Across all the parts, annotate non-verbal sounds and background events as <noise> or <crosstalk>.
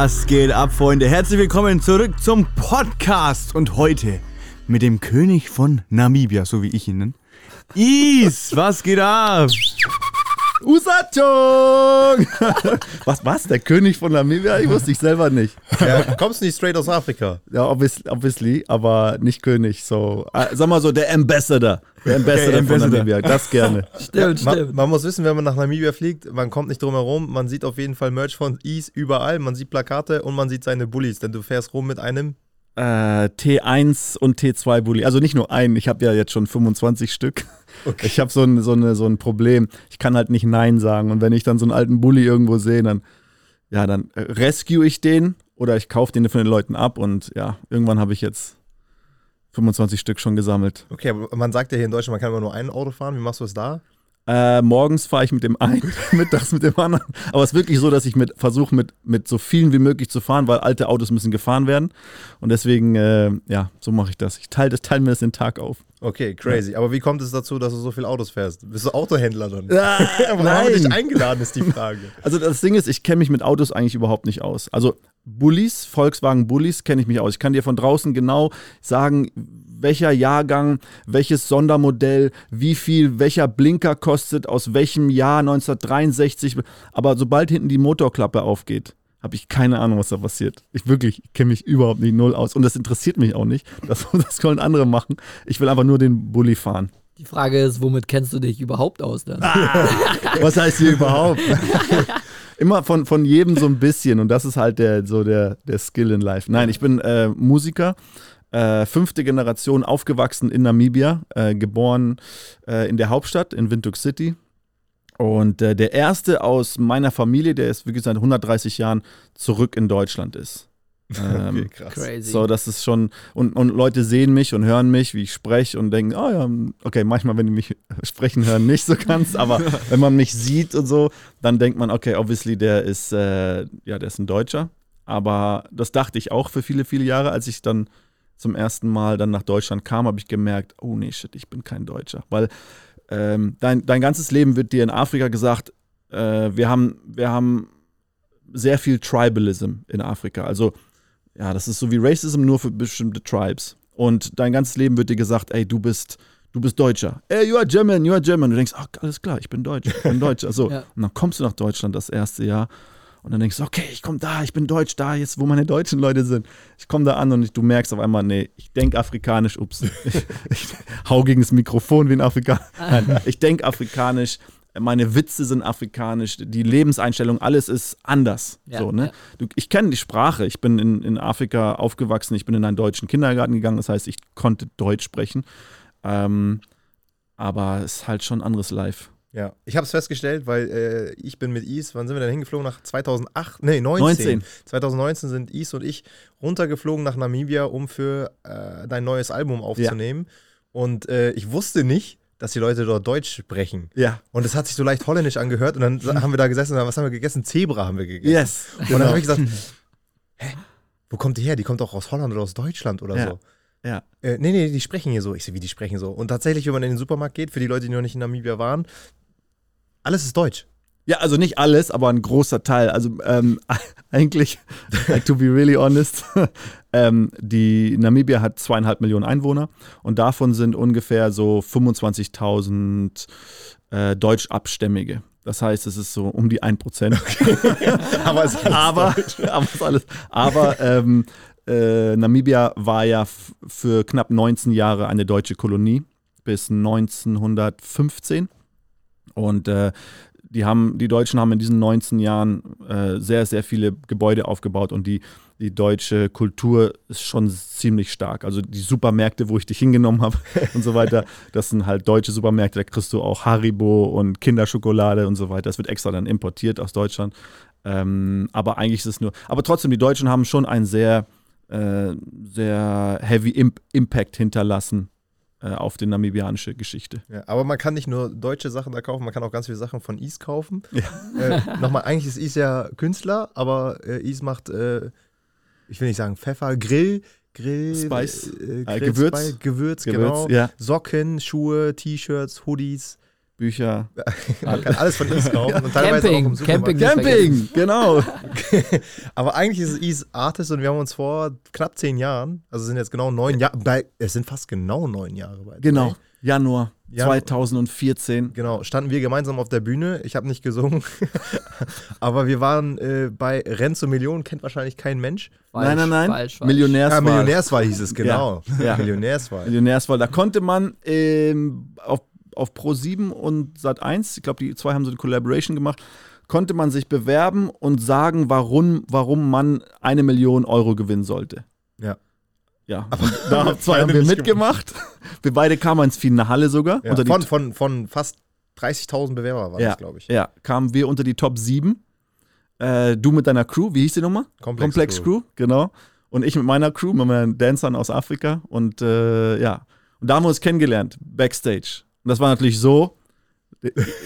Was geht ab, Freunde? Herzlich willkommen zurück zum Podcast und heute mit dem König von Namibia, so wie ich ihn nenne. Is, was geht ab? Usachung! <laughs> was, was? Der König von Namibia? Ich wusste ich selber nicht. Ja, kommst du nicht straight aus Afrika? Ja, obviously, obviously aber nicht König. So, äh, sag mal so, der Ambassador. Der Ambassador okay, von Namibia, das gerne. <laughs> Stimmt, ja, stimmt. Man, muss wissen, wenn man nach Namibia fliegt, man kommt nicht drum herum, man sieht auf jeden Fall Merch von Ease überall, man sieht Plakate und man sieht seine Bullies, denn du fährst rum mit einem äh, T1 und T2 Bully. Also nicht nur einen, ich habe ja jetzt schon 25 Stück. Okay. Ich habe so ein, so, so ein Problem. Ich kann halt nicht Nein sagen. Und wenn ich dann so einen alten Bully irgendwo sehe, dann, ja, dann rescue ich den oder ich kaufe den von den Leuten ab. Und ja, irgendwann habe ich jetzt 25 Stück schon gesammelt. Okay, aber man sagt ja hier in Deutschland, man kann immer nur ein Auto fahren. Wie machst du es da? Äh, morgens fahre ich mit dem einen, <laughs> mittags mit dem anderen. Aber es ist wirklich so, dass ich mit versuche, mit, mit so vielen wie möglich zu fahren, weil alte Autos müssen gefahren werden. Und deswegen, äh, ja, so mache ich das. Ich teile teil mir das den Tag auf. Okay, crazy. Ja. Aber wie kommt es dazu, dass du so viele Autos fährst? Bist du Autohändler dann? Ja, <laughs> <laughs> Warum nein. haben dich eingeladen, ist die Frage. <laughs> Also das Ding ist, ich kenne mich mit Autos eigentlich überhaupt nicht aus. Also Bullies, Volkswagen Bullies, kenne ich mich aus. Ich kann dir von draußen genau sagen, welcher Jahrgang, welches Sondermodell, wie viel, welcher Blinker kostet, aus welchem Jahr 1963. Aber sobald hinten die Motorklappe aufgeht, habe ich keine Ahnung, was da passiert. Ich wirklich kenne mich überhaupt nicht null aus. Und das interessiert mich auch nicht. <laughs> Das, das können andere machen. Ich will einfach nur den Bulli fahren. Die Frage ist, womit kennst du dich überhaupt aus dann? Ah, <laughs> was heißt hier überhaupt? <laughs> Immer von, von jedem so ein bisschen und das ist halt der, so der, der Skill in Life. Nein, ich bin äh, Musiker, äh, fünfte Generation, aufgewachsen in Namibia, äh, geboren äh, in der Hauptstadt, in Windhoek City. Und äh, der erste aus meiner Familie, der ist wirklich seit 130 Jahren zurück in Deutschland ist. <laughs> Ähm, okay, krass. Crazy. So, das ist schon, und, und Leute sehen mich und hören mich, wie ich spreche und denken, oh ja, okay, manchmal, wenn die mich <laughs> sprechen hören, nicht so ganz, aber <laughs> wenn man mich sieht und so, dann denkt man, okay, obviously, der ist, äh, ja, der ist ein Deutscher. Aber das dachte ich auch für viele, viele Jahre, als ich dann zum ersten Mal dann nach Deutschland kam, habe ich gemerkt, oh nee, shit, ich bin kein Deutscher. Weil ähm, dein, dein ganzes Leben wird dir in Afrika gesagt, äh, wir, haben, wir haben sehr viel Tribalism in Afrika. Also, ja, das ist so wie Racism nur für bestimmte Tribes. Und dein ganzes Leben wird dir gesagt, ey, du bist, du bist Deutscher. Ey, you are German, you are German. Du denkst, ach, alles klar, ich bin Deutsch, ich bin Deutsch. Also, <laughs> ja. Und dann kommst du nach Deutschland das erste Jahr und dann denkst du, okay, ich komme da, ich bin deutsch, da jetzt, wo meine deutschen Leute sind. Ich komme da an und du merkst auf einmal, nee, ich denke afrikanisch, ups, <laughs> ich, ich hau gegen das Mikrofon wie ein Afrikaner. Nein, ich denke afrikanisch, meine Witze sind afrikanisch, die Lebenseinstellung, alles ist anders. Ja, so, ne? Ja. Du, ich kenne die Sprache, ich bin in, in Afrika aufgewachsen, ich bin in einen deutschen Kindergarten gegangen, das heißt, ich konnte Deutsch sprechen. Ähm, aber es ist halt schon ein anderes Live. Ja, ich habe es festgestellt, weil äh, ich bin mit Is, wann sind wir denn hingeflogen? Nach 2008, nee, 19. 19. 2019 sind Is und ich runtergeflogen nach Namibia, um für äh, dein neues Album aufzunehmen. Ja. Und äh, ich wusste nicht, dass die Leute dort Deutsch sprechen. Ja. Und es hat sich so leicht holländisch angehört und dann <laughs> haben wir da gesessen und was haben wir gegessen? Zebra haben wir gegessen. Yes. Und genau. dann habe ich gesagt, <laughs> hä, wo kommt die her? Die kommt doch aus Holland oder aus Deutschland oder ja. so. Ja. Äh, nee, nee, die sprechen hier so. Ich sehe, wie die sprechen so. Und tatsächlich, wenn man in den Supermarkt geht, für die Leute, die noch nicht in Namibia waren, alles ist deutsch. Ja, also nicht alles, aber ein großer Teil. Also ähm, <laughs> eigentlich, <laughs> to be really honest, <laughs> ähm, die Namibia hat zweieinhalb Millionen Einwohner und davon sind ungefähr so 25.000 äh, Deutschabstämmige. Das heißt, es ist so um die 1%. Okay. aber es ist alles aber, aber, ist alles, aber ähm, äh, Namibia war ja für knapp 19 Jahre eine deutsche Kolonie bis 1915. Und äh, die haben, die Deutschen haben in diesen 19 Jahren äh, sehr, sehr viele Gebäude aufgebaut und die, die deutsche Kultur ist schon ziemlich stark. Also die Supermärkte, wo ich dich hingenommen habe <laughs> und so weiter, das sind halt deutsche Supermärkte, da kriegst du auch Haribo und Kinderschokolade und so weiter. Das wird extra dann importiert aus Deutschland. Ähm, aber eigentlich ist es nur, aber trotzdem, die Deutschen haben schon einen sehr, äh, sehr heavy Imp Impact hinterlassen auf die namibianische Geschichte. Ja, aber man kann nicht nur deutsche Sachen da kaufen, man kann auch ganz viele Sachen von Is kaufen. Ja. Äh, Nochmal, eigentlich ist Is ja Künstler, aber äh, Is macht, äh, ich will nicht sagen Pfeffer, Grill, Grill, Spice, äh, Grill, Gewürz. Spice, Gewürz, Gewürz, genau. Ja. Socken, Schuhe, T-Shirts, Hoodies. Bücher. Man kann alles von Ease kaufen und teilweise Camping, auch im Supermarkt. Camping. Camping, genau. <laughs> Aber eigentlich ist es Ease Artist und wir haben uns vor knapp zehn Jahren, also sind jetzt genau neun Jahre, es sind fast genau neun Jahre bei Genau. Januar Ja. 2014. Genau, standen wir gemeinsam auf der Bühne. Ich habe nicht gesungen, <laughs> aber wir waren äh, bei Renn zur Million, kennt wahrscheinlich kein Mensch. nein, nein, nein. Falsch, falsch. Millionärswahl. Ja, Millionärswahl hieß es, genau. Ja, ja. Millionärswahl. Millionärswahl. Da konnte man ähm, auf, auf Pro7 und Sat1, ich glaube, die zwei haben so eine Collaboration gemacht, konnte man sich bewerben und sagen, warum, warum man eine Million Euro gewinnen sollte. Ja. Ja, und <laughs> da haben zwei haben wir mitgemacht. Wir beide kamen ins Finale sogar. Ja, von, von, von fast 30.000 Bewerber war Ja. das, glaube ich. Ja, kamen wir unter die Top 7. Äh, du mit deiner Crew, wie hieß die Nummer? Komplex Crew. genau. Und ich mit meiner Crew, mit meinen Dancern aus Afrika. Und äh, ja, und da haben wir uns kennengelernt, Backstage. Und das war natürlich so,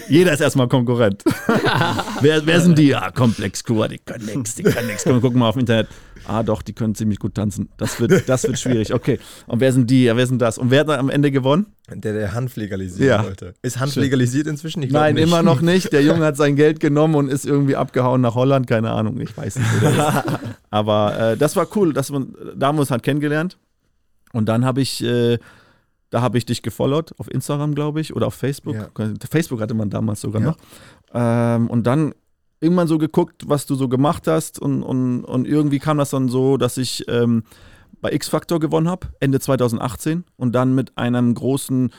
jeder ist erstmal Konkurrent. <laughs> wer, wer sind die? Ah, Komplex Crew, ah, die können nix, die können nix. Komm, guck mal auf dem Internet. Ah, doch, die können ziemlich gut tanzen. Das wird, das wird schwierig. Okay. Und wer sind die? Ja, wer sind das? Und wer hat dann am Ende gewonnen? Der, der Hanf legalisieren Ja. wollte. Ist Hanf Schön. legalisiert inzwischen? Ich Nein, nicht. immer noch <laughs> nicht. Der Junge hat sein Geld genommen und ist irgendwie abgehauen nach Holland. Keine Ahnung, ich weiß nicht. Wo der ist. <laughs> Aber äh, das war cool, dass man, da haben wir uns halt kennengelernt. Und dann habe ich, äh, da habe ich dich gefollowt auf Instagram, glaube ich, oder auf Facebook. Ja. Facebook hatte man damals sogar Ja. noch. Ähm, und dann irgendwann so geguckt, was du so gemacht hast. Und, und, und irgendwie kam das dann so, dass ich ähm, bei X-Factor gewonnen habe, Ende 2018. Und dann mit einem großen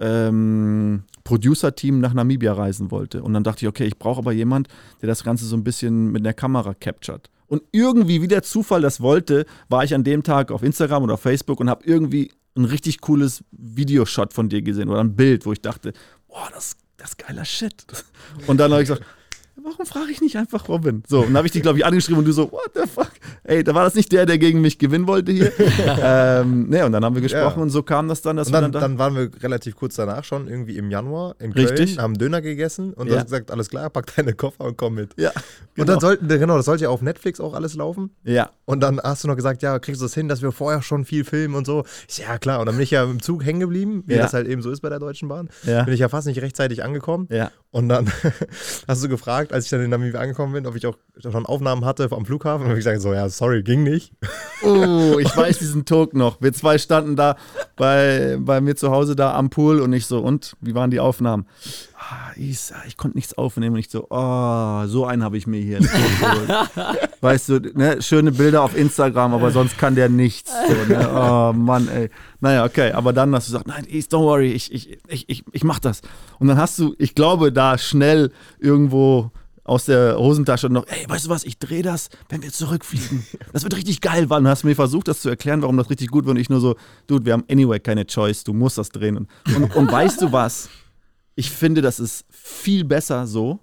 ähm, Producer-Team nach Namibia reisen wollte. Und dann dachte ich, okay, ich brauche aber jemand, der das Ganze so ein bisschen mit der Kamera captured. Und irgendwie, wie der Zufall das wollte, war ich an dem Tag auf Instagram oder auf Facebook und habe irgendwie ein richtig cooles Videoshot von dir gesehen oder ein Bild, wo ich dachte, boah, das, das ist geiler Shit. Und dann habe ich gesagt, warum frage ich nicht einfach Robin? So, und dann habe ich dich, glaube ich, angeschrieben und du so, what the fuck? Ey, da war das nicht der, der gegen mich gewinnen wollte hier. <laughs> ähm, ne, und dann haben wir gesprochen Ja. und so kam das dann, dass Und wir dann, dann, da. dann waren wir relativ kurz danach schon, irgendwie im Januar in Richtig. Köln, haben Döner gegessen und Ja. du hast gesagt, alles klar, pack deine Koffer und komm mit. ja, Und dann sollten, genau, das sollte ja auf Netflix auch alles laufen. ja, Und dann hast du noch gesagt, ja, kriegst du das hin, dass wir vorher schon viel filmen und so. Ich ja, klar. Und dann bin ich ja im Zug hängen geblieben, wie Ja. das halt eben so ist bei der Deutschen Bahn. ja, Bin ich ja fast nicht rechtzeitig angekommen. ja. Und dann <laughs> hast du gefragt, als ich dann in Namibia angekommen bin, ob ich auch schon Aufnahmen hatte am Flughafen. Und habe ich gesagt, so, ja, sorry, ging nicht. <laughs> Oh, ich weiß diesen Talk noch. Wir zwei standen da bei, bei mir zu Hause da am Pool und ich so, und wie waren die Aufnahmen? Ah, Isa, ich konnte nichts aufnehmen und ich so, oh, so einen habe ich mir hier. <laughs> weißt du, ne, schöne Bilder auf Instagram, aber sonst kann der nichts. So, ne? Oh Mann, ey. Naja, okay, aber dann hast du gesagt, nein, Is, don't worry, ich, ich, ich, ich, ich mach das. Und dann hast du, ich glaube, da schnell irgendwo aus der Hosentasche noch, ey, weißt du was, ich drehe das, wenn wir zurückfliegen. Das wird richtig geil, weil du hast mir versucht, das zu erklären, warum das richtig gut wird und ich nur so, dude, wir haben anyway keine choice, du musst das drehen. Und, und, und weißt du was? Ich finde, das ist viel besser so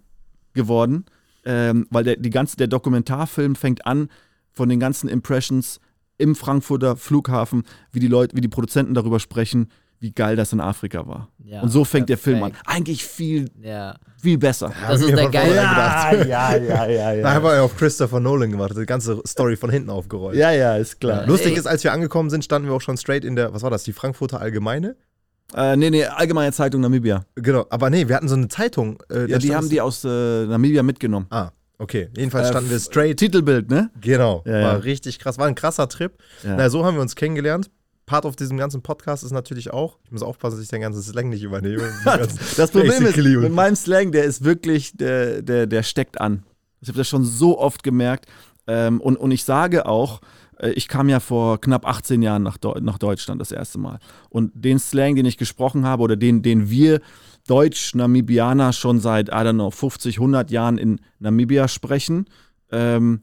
geworden, ähm, weil der, die ganze, der Dokumentarfilm fängt an von den ganzen Impressions im Frankfurter Flughafen, wie die Leute, wie die Produzenten darüber sprechen, wie geil das in Afrika war. Ja, und so fängt der Film an. Eigentlich viel, Ja. viel besser. Das ist der geile. gedacht. <laughs> ja, ja, ja, Da haben wir ja auf Christopher Nolan gemacht, die ganze Story von hinten aufgerollt. Ja, ja, ist klar. Lustig Ey. ist, als wir angekommen sind, standen wir auch schon straight in der, was war das, die Frankfurter Allgemeine? Äh, nee, nee, Allgemeine Zeitung Namibia. Genau, aber nee, wir hatten so eine Zeitung. Äh, Ja, die haben die aus äh, Namibia mitgenommen. Ah, okay. Jedenfalls Äh, standen wir straight. Titelbild, ne? Genau, Ja, war ja. richtig krass. War ein krasser Trip. Ja. Na, so haben wir uns kennengelernt. Part auf diesem ganzen Podcast ist natürlich auch, ich muss aufpassen, dass ich den ganzen Slang nicht übernehme. <laughs> Das Problem ist, mit meinem Slang, der ist wirklich, der, der, der steckt an. Ich habe das schon so oft gemerkt. Ähm, und, und ich sage auch, ich kam ja vor knapp 18 Jahren nach, Deu nach Deutschland das erste Mal. Und den Slang, den ich gesprochen habe oder den, den wir Deutsch-Namibianer schon seit, I don't know, 50, 100 Jahren in Namibia sprechen, ähm,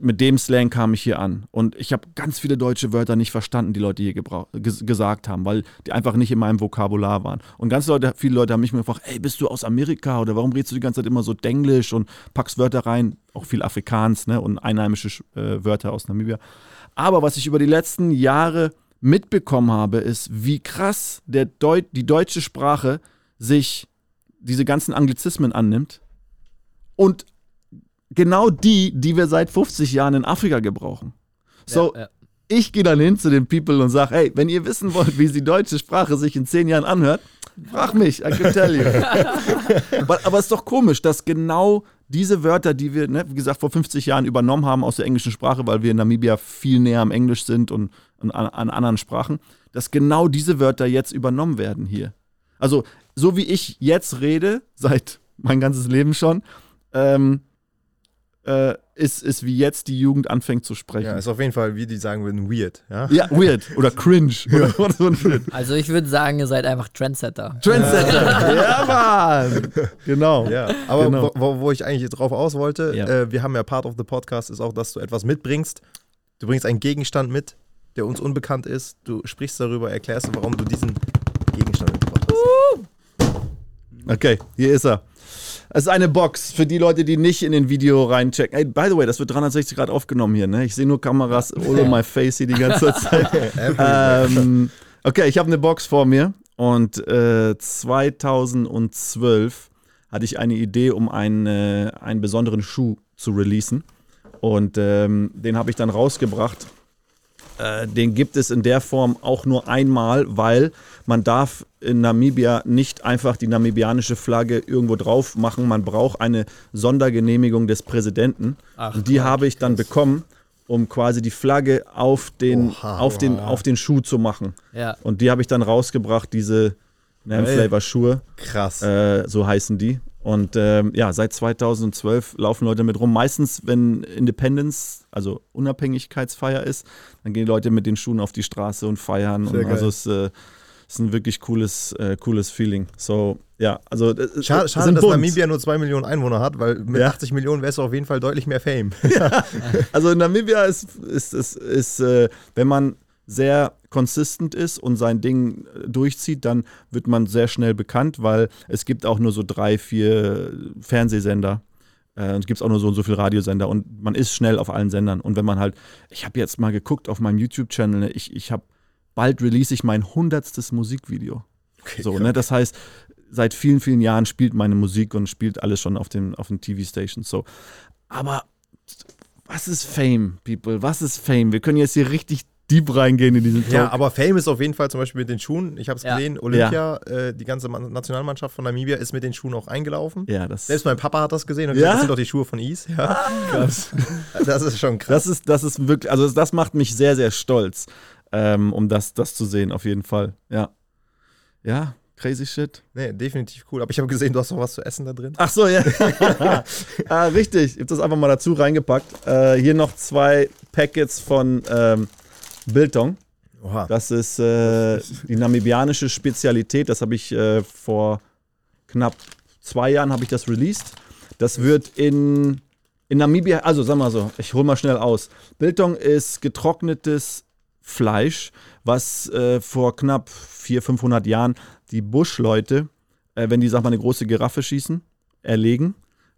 mit dem Slang kam ich hier an. Und ich habe ganz viele deutsche Wörter nicht verstanden, die Leute hier ges gesagt haben, weil die einfach nicht in meinem Vokabular waren. Und ganz Leute, viele Leute haben mich mal gefragt, ey, bist du aus Amerika oder warum redest du die ganze Zeit immer so Denglisch und packst Wörter rein, auch viel Afrikaans ne, und einheimische äh, Wörter aus Namibia. Aber was ich über die letzten Jahre mitbekommen habe, ist, wie krass der Deu die deutsche Sprache sich diese ganzen Anglizismen annimmt und genau die, die wir seit 50 Jahren in Afrika gebrauchen. So, ja, ja. ich gehe dann hin zu den People und sage, hey, wenn ihr wissen wollt, wie die deutsche Sprache sich in 10 Jahren anhört, Frag mich, I can tell you. <laughs> aber, aber es ist doch komisch, dass genau diese Wörter, die wir, ne, wie gesagt, vor 50 Jahren übernommen haben aus der englischen Sprache, weil wir in Namibia viel näher am Englisch sind und, und an, an anderen Sprachen, dass genau diese Wörter jetzt übernommen werden hier. Also, so wie ich jetzt rede, seit mein ganzes Leben schon, ähm, äh, ist, ist wie jetzt die Jugend anfängt zu sprechen. Ja, ist auf jeden Fall, wie die sagen würden, weird. Ja, Ja, weird oder cringe oder, <laughs> oder so. Also ich würde sagen, ihr seid einfach Trendsetter. Trendsetter. <laughs> ja, Mann. Genau. Ja, aber Genau. wo, wo, wo ich eigentlich drauf aus wollte, Ja. äh, wir haben ja Part of the Podcast, ist auch, dass du etwas mitbringst. Du bringst einen Gegenstand mit, der uns unbekannt ist. Du sprichst darüber, erklärst, warum du diesen Gegenstand mitgebracht hast. Okay, hier ist er. Es ist eine Box für die Leute, die nicht in den Video reinchecken. Hey, by the way, das wird 360 Grad aufgenommen hier, ne? Ich sehe nur Kameras all on my face hier die ganze <laughs> Zeit. ähm, okay, ich habe eine Box vor mir und äh, 2012 hatte ich eine Idee, um einen, äh, einen besonderen Schuh zu releasen. Und ähm, den habe ich dann rausgebracht. Äh, den gibt es in der Form auch nur einmal, weil man darf in Namibia nicht einfach die namibianische Flagge irgendwo drauf machen. Man braucht eine Sondergenehmigung des Präsidenten. Ach, und die habe ich dann bekommen, um quasi die Flagge auf den, Oha, auf den, auf den Schuh zu machen. Ja. Und die habe ich dann rausgebracht, diese Nam Flavor Schuhe, Krass. äh, so heißen die. Und ähm, ja, seit 2012 laufen Leute mit rum. Meistens, wenn Independence, also Unabhängigkeitsfeier ist, dann gehen die Leute mit den Schuhen auf die Straße und feiern. Sehr und also es äh, ist ein wirklich cooles, äh, cooles Feeling. So, ja, also äh, Schade, äh, schade sind dass bunt. Namibia nur 2 Millionen Einwohner hat, weil mit Ja. 80 Millionen wärst du auf jeden Fall deutlich mehr Fame. <laughs> Also in Namibia ist, ist, ist, ist äh, wenn man sehr consistent ist und sein Ding äh, durchzieht, dann wird man sehr schnell bekannt, weil es gibt auch nur so drei, vier Fernsehsender. Äh, und es gibt auch nur so und so viele Radiosender und man ist schnell auf allen Sendern. Und wenn man halt, ich habe jetzt mal geguckt auf meinem YouTube-Channel, ne, ich, ich habe, bald release ich mein hundertstes Musikvideo. Okay, So, ne? Das heißt, seit vielen, vielen Jahren spielt meine Musik und spielt alles schon auf den, auf den TV-Stations. So. Aber was ist Fame, People? Was ist Fame? Wir können jetzt hier richtig deep reingehen in diesen Talk. Ja, aber Fame ist auf jeden Fall zum Beispiel mit den Schuhen. Ich habe es Ja. gesehen, Olympia, äh, die ganze Man- Nationalmannschaft von Namibia ist mit den Schuhen auch eingelaufen. ja das, Selbst mein Papa hat das gesehen und Ja? gesagt, das sind doch die Schuhe von Is. Ja, krass. Das ist schon krass. das, ist, das ist wirklich, also das macht mich sehr, sehr stolz, ähm, um das, das zu sehen, auf jeden Fall. Ja. Ja, crazy shit. Nee, definitiv cool. Aber ich habe gesehen, du hast noch was zu essen da drin. Ach so, ja. <laughs> ah, richtig. Ich habe das einfach mal dazu reingepackt. Äh, hier noch zwei Packets von ähm, Biltong. Oha. Das ist äh, die namibianische Spezialität. Das habe ich äh, vor knapp zwei Jahren habe ich das released. Das wird in, in Namibia, also sag mal so, ich hole mal schnell aus. Biltong ist getrocknetes Fleisch, was äh, vor knapp 400, 500 Jahren die Buschleute, äh, wenn die, sag mal, eine große Giraffe schießen, erlegen.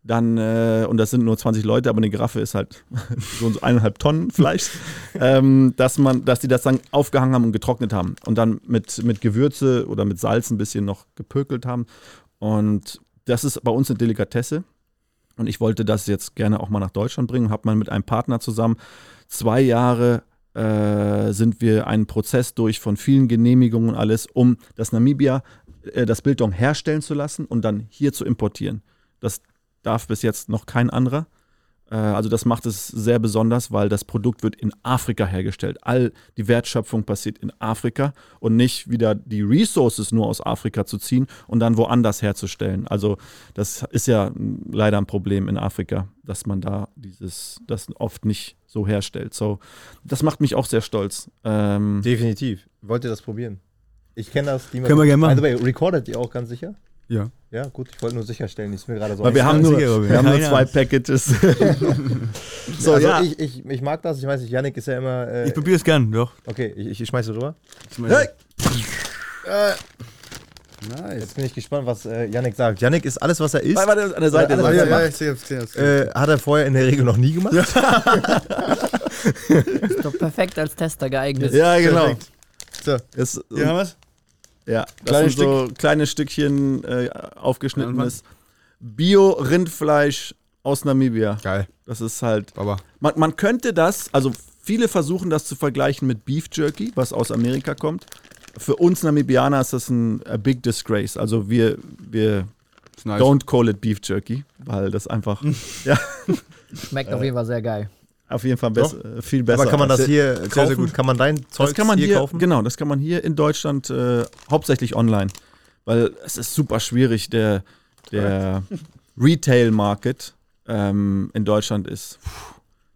Dann, äh, und das sind nur 20 Leute, aber eine Giraffe ist halt <laughs> so eineinhalb Tonnen Fleisch, <laughs> ähm, dass, man, dass die das dann aufgehangen haben und getrocknet haben und dann mit, mit Gewürze oder mit Salz ein bisschen noch gepökelt haben. Und das ist bei uns eine Delikatesse. Und ich wollte das jetzt gerne auch mal nach Deutschland bringen habe mal mit einem Partner zusammen zwei Jahre äh, sind wir einen Prozess durch von vielen Genehmigungen und alles, um das Namibia, äh, das Biltong herstellen zu lassen und dann hier zu importieren. Das darf bis jetzt noch kein anderer. Äh, also das macht es sehr besonders, weil das Produkt wird in Afrika hergestellt. All die Wertschöpfung passiert in Afrika und nicht wieder die Resources nur aus Afrika zu ziehen und dann woanders herzustellen. Also das ist ja leider ein Problem in Afrika, dass man da dieses, das oft nicht so herstellt. So, das macht mich auch sehr stolz. Ähm, Definitiv. Wollt ihr das probieren? Ich kenne das. Die Können wir gerne machen. By the way, recordet ihr auch ganz sicher? Ja. Ja, gut. Ich wollte nur sicherstellen. Ist mir gerade so weil wir haben, nur, wir haben nur zwei. Packages. <laughs> so, also ja. ich, ich, ich mag das. Ich weiß nicht, Yannick ist ja immer. Äh, Ich probiere es gern, doch. okay, ich, ich schmeiße rüber. Hey! Nice. Jetzt bin ich gespannt, was äh, Yannick sagt. Yannick ist alles, was er isst. Warte, warte, an der Seite. Ja, ja, ich sehe es. Äh, hat er vorher in der Regel noch nie gemacht. <laughs> Ist doch perfekt als Tester geeignet. Ja, genau. Perfekt. So, Es, Hier haben wir es. Ja, das Kleines sind so kleine Stückchen äh, aufgeschnittenes Bio-Rindfleisch aus Namibia. Geil. Das ist halt. Baba. Man, man könnte das, also viele versuchen das zu vergleichen mit Beef Jerky, was aus Amerika kommt. für uns Namibianer ist das ein a big disgrace. Also wir, wir Nice. don't call it Beef Jerky, weil das einfach <laughs> ja, Schmeckt auf jeden Fall sehr geil. Auf jeden Fall bess, äh, viel besser. Aber kann man das hier sehr, sehr kaufen? gut? Kann man dein Zeug das kann man hier, kaufen? genau, das kann man hier in Deutschland äh, hauptsächlich online, weil es ist super schwierig. Der, der <laughs> Retail-Market ähm, in Deutschland ist,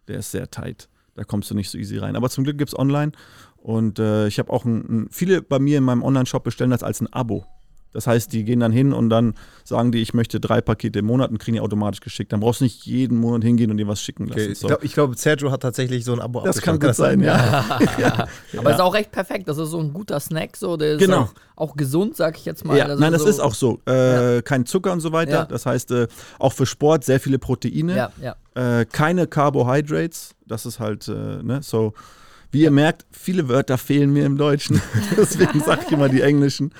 der ist sehr tight. Da kommst du nicht so easy rein. Aber zum Glück gibt es online und äh, ich habe auch ein, ein, viele bei mir in meinem Online-Shop bestellen das als ein Abo. Das heißt, die gehen dann hin und dann sagen die, ich möchte drei Pakete im Monat und kriegen die automatisch geschickt. Dann brauchst du nicht jeden Monat hingehen und dir was schicken lassen. Okay, ich glaube, glaub, Sergio hat tatsächlich so ein Abo das kann gut sein, ja. <laughs> Aber ist auch echt perfekt. Das ist so ein guter Snack, so. Der ist Genau. auch, auch gesund, sag ich jetzt mal. Ja, nein, das so, ist auch so. Äh, Kein Zucker und so weiter. Ja. Das heißt, äh, auch für Sport sehr viele Proteine. Ja, ja. Äh, keine Carbohydrates. Das ist halt, äh, ne, so. Wie ihr merkt, viele Wörter fehlen mir im Deutschen. <laughs> Deswegen sage ich immer die englischen.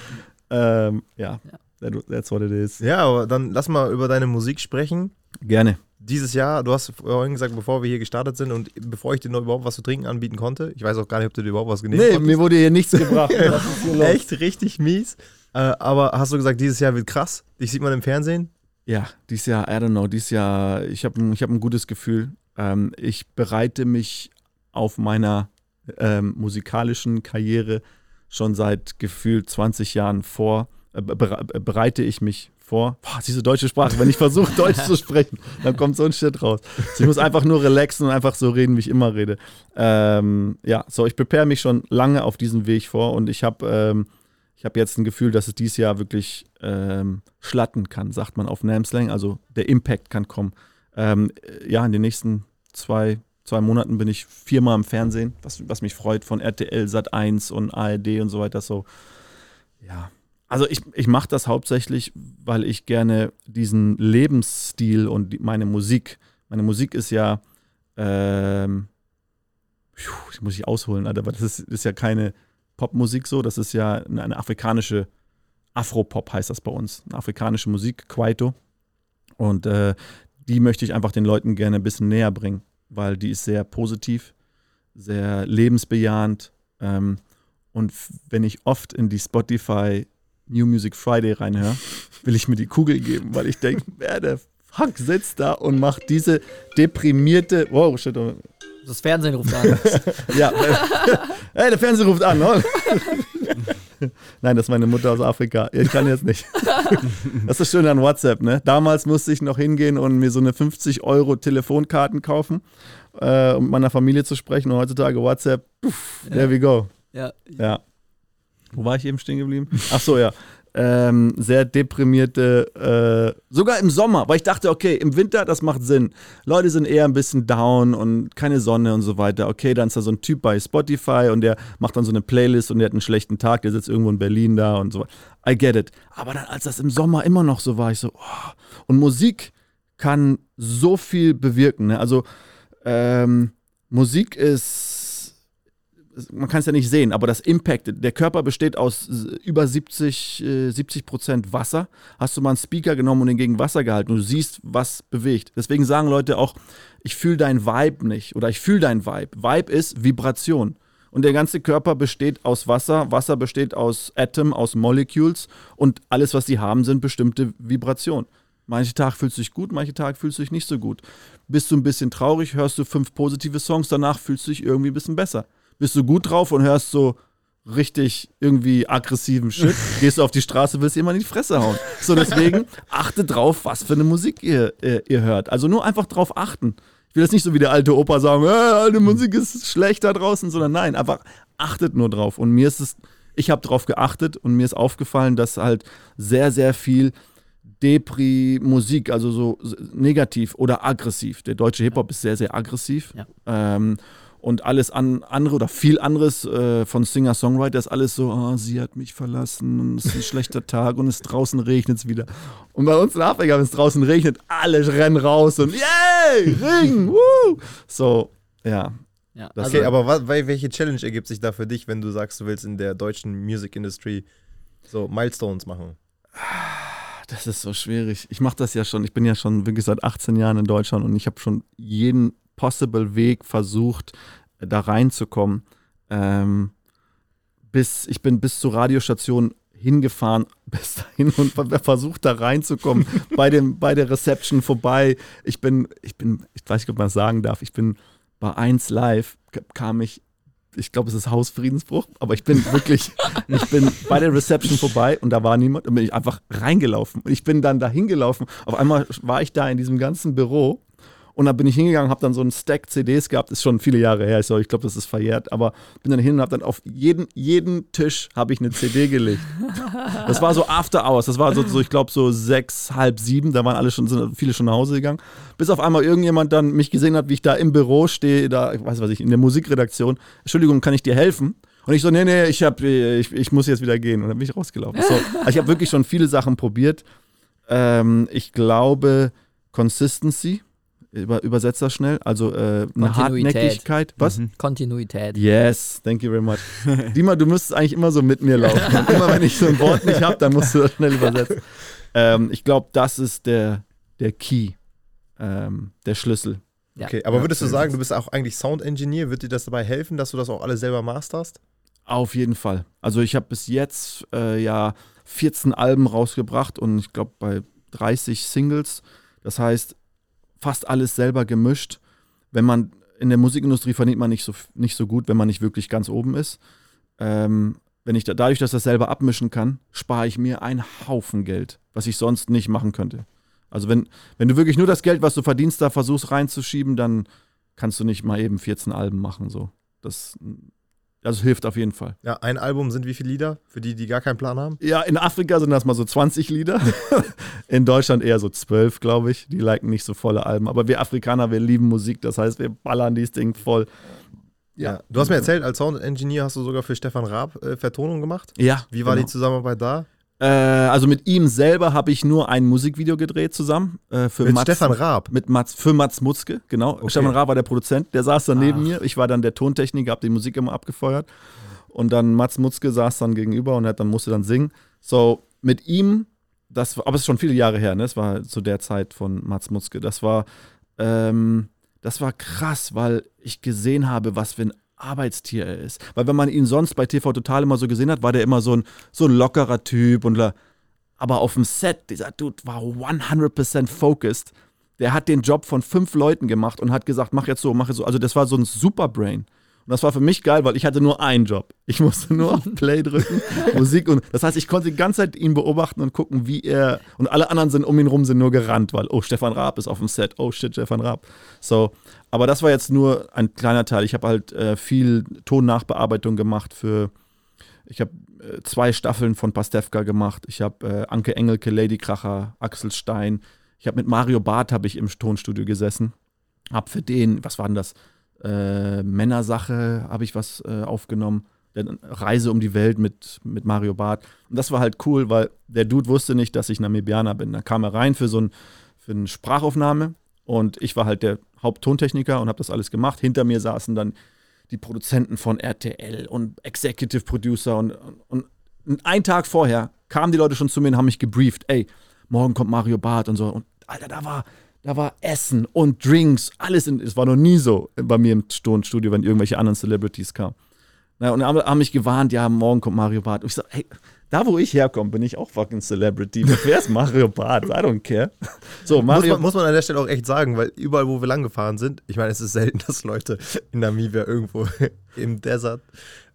Ähm, ja, that, that's what it is. Ja, aber dann lass mal über deine Musik sprechen. Gerne. Dieses Jahr, du hast vorhin gesagt, bevor wir hier gestartet sind und bevor ich dir noch überhaupt was zu trinken anbieten konnte, ich weiß auch gar nicht, ob du dir überhaupt was genehm Nee, konntest. mir wurde hier nichts gebracht. <laughs> Hier? Echt richtig mies. Äh, aber hast du gesagt, dieses Jahr wird krass? Dich sieht man im Fernsehen? Ja, dieses Jahr, I don't know, dieses Jahr, ich habe ich hab ein gutes Gefühl. Ähm, ich bereite mich auf meiner ähm, musikalischen Karriere schon seit gefühlt 20 Jahren vor, äh, äh, bereite ich mich vor. Boah, diese deutsche Sprache, wenn ich versuche, <laughs> Deutsch zu sprechen, dann kommt so ein Shit raus. Also ich muss einfach nur relaxen und einfach so reden, wie ich immer rede. Ähm, ja, so, ich prepare mich schon lange auf diesen Weg vor und ich habe ähm, ich habe jetzt ein Gefühl, dass es dieses Jahr wirklich ähm, schlatten kann, sagt man auf Namslang. Also der Impact kann kommen. Ähm, äh, ja, in den nächsten zwei, zwei Monaten bin ich viermal im Fernsehen, was, was mich freut, von RTL, Sat1 und ARD und so weiter. So, ja. Also ich, ich mache das hauptsächlich, weil ich gerne diesen Lebensstil und die, meine Musik, meine Musik ist ja, ähm, das muss ich ausholen, Alter, aber das ist, ist ja keine Popmusik so, das ist ja eine, eine afrikanische Afropop heißt das bei uns, eine afrikanische Musik, Kwaito. Und äh, die möchte ich einfach den Leuten gerne ein bisschen näher bringen, weil die ist sehr positiv, sehr lebensbejahend. Ähm, und wenn ich oft in die Spotify New Music Friday reinhöre, will ich mir die Kugel geben, weil ich denke, <laughs> wer der Fuck sitzt da und macht diese deprimierte, wow, shit, oh, Das Fernsehen ruft an. <laughs> ja. <laughs> hey, der Fernseher ruft an. Ne? <laughs> Nein, das ist meine Mutter aus Afrika. Ich kann jetzt nicht. <laughs> Das ist schön an WhatsApp, ne? Damals musste ich noch hingehen und mir so eine 50 Euro Telefonkarten kaufen, äh, um mit meiner Familie zu sprechen. Und heutzutage WhatsApp, puff, there we go. ja. Ja. Wo war ich eben stehen geblieben? Ach so, ja. Ähm, sehr deprimierte, äh, sogar im Sommer, weil ich dachte, okay, im Winter, das macht Sinn. Leute sind eher ein bisschen down und keine Sonne und so weiter. Okay, dann ist da so ein Typ bei Spotify und der macht dann so eine Playlist und der hat einen schlechten Tag, der sitzt irgendwo in Berlin da und so. I get it. Aber dann, als das im Sommer immer noch so war, ich so, oh. und Musik kann so viel bewirken. Ne? Also, ähm, Musik ist man kann es ja nicht sehen, aber das Impact, der Körper besteht aus äh, über 70, äh, 70 Prozent Wasser. Hast du mal einen Speaker genommen und den gegen Wasser gehalten und du siehst, was bewegt. Deswegen sagen Leute auch, ich fühle dein Vibe nicht oder ich fühle dein Vibe. Vibe ist Vibration. Und der ganze Körper besteht aus Wasser. Wasser besteht aus Atom, aus Molecules und alles, was sie haben, sind bestimmte Vibrationen. Manche Tag fühlst du dich gut, manche Tag fühlst du dich nicht so gut. Bist du ein bisschen traurig, hörst du fünf positive Songs, danach fühlst du dich irgendwie ein bisschen besser bist du gut drauf und hörst so richtig irgendwie aggressiven Shit, <laughs> gehst du auf die Straße, willst jemand in die Fresse hauen. So, deswegen achtet drauf, was für eine Musik ihr, äh, ihr hört. Also nur einfach drauf achten. Ich will jetzt nicht so wie der alte Opa sagen, äh, alte Musik ist schlecht da draußen, sondern nein, einfach achtet nur drauf. Und mir ist es, ich habe drauf geachtet und mir ist aufgefallen, dass halt sehr, sehr viel Depri-Musik, also so negativ oder aggressiv. Der deutsche Hip-Hop ist sehr, sehr aggressiv. Ja. Ähm, und alles an, andere oder viel anderes äh, von Singer-Songwriter ist alles so, oh, sie hat mich verlassen und es ist ein schlechter <laughs> Tag und es draußen regnet es wieder. Und bei uns in Afrika, wenn es draußen regnet, alle rennen raus und yay, Regen, <laughs> woo! So, ja. ja. Das- Also, Okay, aber was, wel- welche Challenge ergibt sich da für dich, wenn du sagst, du willst in der deutschen Music Industry so Milestones machen? Das ist so schwierig. Ich mache das ja schon, ich bin ja schon wirklich seit 18 Jahren in Deutschland und ich habe schon jeden possible Weg versucht, da reinzukommen. Ähm, bis, ich bin bis zur Radiostation hingefahren, <laughs> bis dahin und versucht da reinzukommen, <laughs> bei, dem, bei der Reception vorbei. Ich bin, ich bin, ich weiß nicht, ob man das sagen darf, ich bin bei 1 Live, kam ich, ich glaube, es ist Hausfriedensbruch, aber ich bin wirklich, <laughs> ich bin bei der Reception vorbei und da war niemand und bin ich einfach reingelaufen. Und ich bin dann da hingelaufen. Auf einmal war ich da in diesem ganzen Büro und dann bin ich hingegangen, habe dann so einen Stack CDs gehabt, ist schon viele Jahre her, ich glaube, das ist verjährt, aber bin dann hin und habe dann auf jeden, jeden Tisch habe ich eine CD gelegt. Das war so After Hours, das war so, so ich glaube, so sechs, halb sieben, da waren alle schon, sind viele schon nach Hause gegangen. Bis auf einmal irgendjemand dann mich gesehen hat, wie ich da im Büro stehe, da, ich weiß was ich, in der Musikredaktion. Entschuldigung, kann ich dir helfen? Und ich so, nee, nee, ich, hab, ich, ich muss jetzt wieder gehen. Und dann bin ich rausgelaufen. So, also ich habe wirklich schon viele Sachen probiert. Ähm, ich glaube, Consistency über, übersetzt das schnell. Also äh, eine Hartnäckigkeit. Was? Mhm. Kontinuität. Yes, thank you very much. <laughs> Dima, du müsstest eigentlich immer so mit mir laufen. Und immer wenn ich so ein Wort nicht habe, dann musst du das schnell übersetzen. <laughs> Ähm, ich glaube, das ist der, der Key, ähm, der Schlüssel. Ja. Okay, aber würdest du sagen, du bist auch eigentlich Sound Engineer? Wird dir das dabei helfen, dass du das auch alles selber masterst? Auf jeden Fall. Also ich habe bis jetzt äh, ja 14 Alben rausgebracht und ich glaube bei 30 Singles. Das heißt, fast alles selber gemischt. Wenn man in der Musikindustrie verdient man nicht so, nicht so gut, wenn man nicht wirklich ganz oben ist. Ähm, wenn ich da, dadurch, dass ich das selber abmischen kann, spare ich mir einen Haufen Geld, was ich sonst nicht machen könnte. Also wenn, wenn du wirklich nur das Geld, was du verdienst, da versuchst reinzuschieben, dann kannst du nicht mal eben 14 Alben machen. So. Das, also hilft auf jeden Fall. Ja, ein Album sind wie viele Lieder? Für die, die gar keinen Plan haben? Ja, in Afrika sind das mal so 20 Lieder. <laughs> in Deutschland eher so 12, glaube ich. Die liken nicht so volle Alben. Aber wir Afrikaner, wir lieben Musik. Das heißt, wir ballern dieses Ding voll. Ja. ja. Du hast mir erzählt, als Sound Engineer hast du sogar für Stefan Raab äh, Vertonung gemacht. Ja. Wie war genau. die Zusammenarbeit da? Äh, also mit ihm selber habe ich nur ein Musikvideo gedreht zusammen. Äh, für mit Mats, Stefan Raab? Mit Mats, für Mats Mutzke, genau. Okay. Stefan Raab war der Produzent, der saß dann neben Ach. mir. Ich war dann der Tontechniker, habe die Musik immer abgefeuert. Und dann Mats Mutzke saß dann gegenüber und hat dann musste dann singen. So, mit ihm, das war, aber es ist schon viele Jahre her, ne? Es war zu der Zeit von Mats Mutzke. Das war, ähm, das war krass, weil ich gesehen habe, was für ein Arbeitstier er ist. Weil wenn man ihn sonst bei TV Total immer so gesehen hat, war der immer so ein, so ein lockerer Typ und aber auf dem Set, dieser Dude war 100% focused. Der hat den Job von fünf Leuten gemacht und hat gesagt, mach jetzt so, mach jetzt so. Also das war so ein Superbrain. Und das war für mich geil, weil ich hatte nur einen Job. Ich musste nur auf <laughs> Play drücken, Musik und das heißt, ich konnte die ganze Zeit ihn beobachten und gucken, wie er und alle anderen sind um ihn rum sind nur gerannt, weil oh Stefan Raab ist auf dem Set, oh shit Stefan Raab. So, aber das war jetzt nur ein kleiner Teil. Ich habe halt äh, viel Tonnachbearbeitung gemacht für ich habe äh, zwei Staffeln von Pastewka gemacht. Ich habe äh, Anke Engelke, Lady Kracher, Axel Stein. Ich habe mit Mario Barth habe ich im Tonstudio gesessen. Hab für den, was war denn das? Äh, Männersache habe ich was äh, aufgenommen. Reise um die Welt mit, mit Mario Barth. Und das war halt cool, weil der Dude wusste nicht, dass ich Namibianer bin. Da kam er rein für so ein, für eine Sprachaufnahme und ich war halt der Haupttontechniker und habe das alles gemacht. Hinter mir saßen dann die Produzenten von RTL und Executive Producer und, und, und einen Tag vorher kamen die Leute schon zu mir und haben mich gebrieft. Ey, morgen kommt Mario Barth und so. Und Alter, da war da war Essen und Drinks, alles. In, es war noch nie so bei mir im Tonstudio, wenn irgendwelche anderen Celebrities kamen. Na, und haben, haben mich gewarnt, ja, morgen kommt Mario Barth. Und ich sage, hey, da wo ich herkomme, bin ich auch fucking Celebrity. Wer ist <laughs> Mario Barth? I don't care. So, Mario muss man, muss man an der Stelle auch echt sagen, weil überall, wo wir lang gefahren sind, ich meine, es ist selten, <laughs> dass Leute in Namibia irgendwo <laughs> im Desert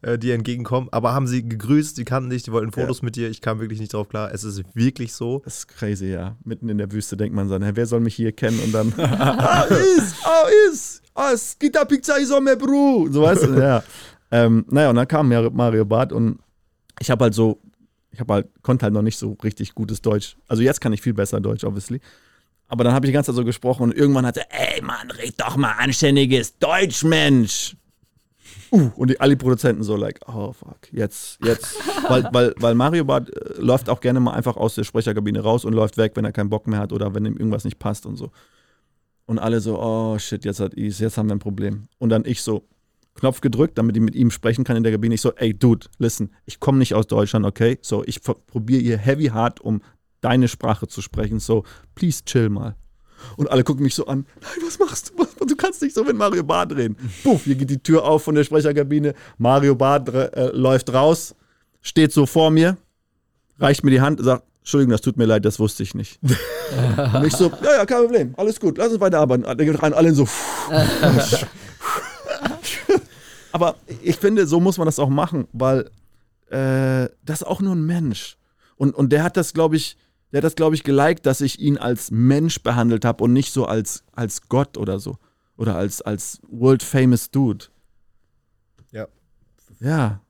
äh, dir entgegenkommen. Aber haben sie gegrüßt, die kannten dich, die wollten Fotos ja. mit dir. Ich kam wirklich nicht drauf klar. Es ist wirklich so. Das ist crazy, ja. Mitten in der Wüste denkt man so, wer soll mich hier kennen? Und dann, ah, ist, ah, ist, ah, Skita Pizza Isome, Bro. So weißt du, ja. Ähm, naja, und dann kam Mario Barth und ich habe halt so, ich habe halt, konnte halt noch nicht so richtig gutes Deutsch. Also jetzt kann ich viel besser Deutsch, obviously. Aber dann habe ich die ganze Zeit so gesprochen und irgendwann hat er, ey Mann, red doch mal anständiges Deutsch, Mensch uh, und die, alle Produzenten so like, oh fuck, jetzt, jetzt. <laughs> weil, weil, weil Mario Bart äh, läuft auch gerne mal einfach aus der Sprecherkabine raus und läuft weg, wenn er keinen Bock mehr hat oder wenn ihm irgendwas nicht passt und so. Und alle so, oh shit, jetzt hat Is, jetzt haben wir ein Problem. Und dann ich so, Knopf gedrückt, damit ich mit ihm sprechen kann in der Kabine. Ich so, ey, Dude, listen, ich komme nicht aus Deutschland, okay? So, ich probiere hier heavy hard, um deine Sprache zu sprechen. So, please chill mal. Und alle gucken mich so an. Nein, was machst du? Du kannst nicht so mit Mario Barth reden. Puff, hier geht die Tür auf von der Sprecherkabine. Mario Barth äh, läuft raus, steht so vor mir, reicht mir die Hand, sagt, Entschuldigung, das tut mir leid, das wusste ich nicht. <laughs> und ich so, ja, ja, kein Problem, alles gut, lass uns weiterarbeiten. Alle alle so. <laughs> Aber ich finde, so muss man das auch machen, weil äh, das ist auch nur ein Mensch. Und, und der hat das, glaube ich, der hat das, glaube ich, geliked, dass ich ihn als Mensch behandelt habe und nicht so als, als Gott oder so. Oder als, als world famous Dude. Ja. Ja.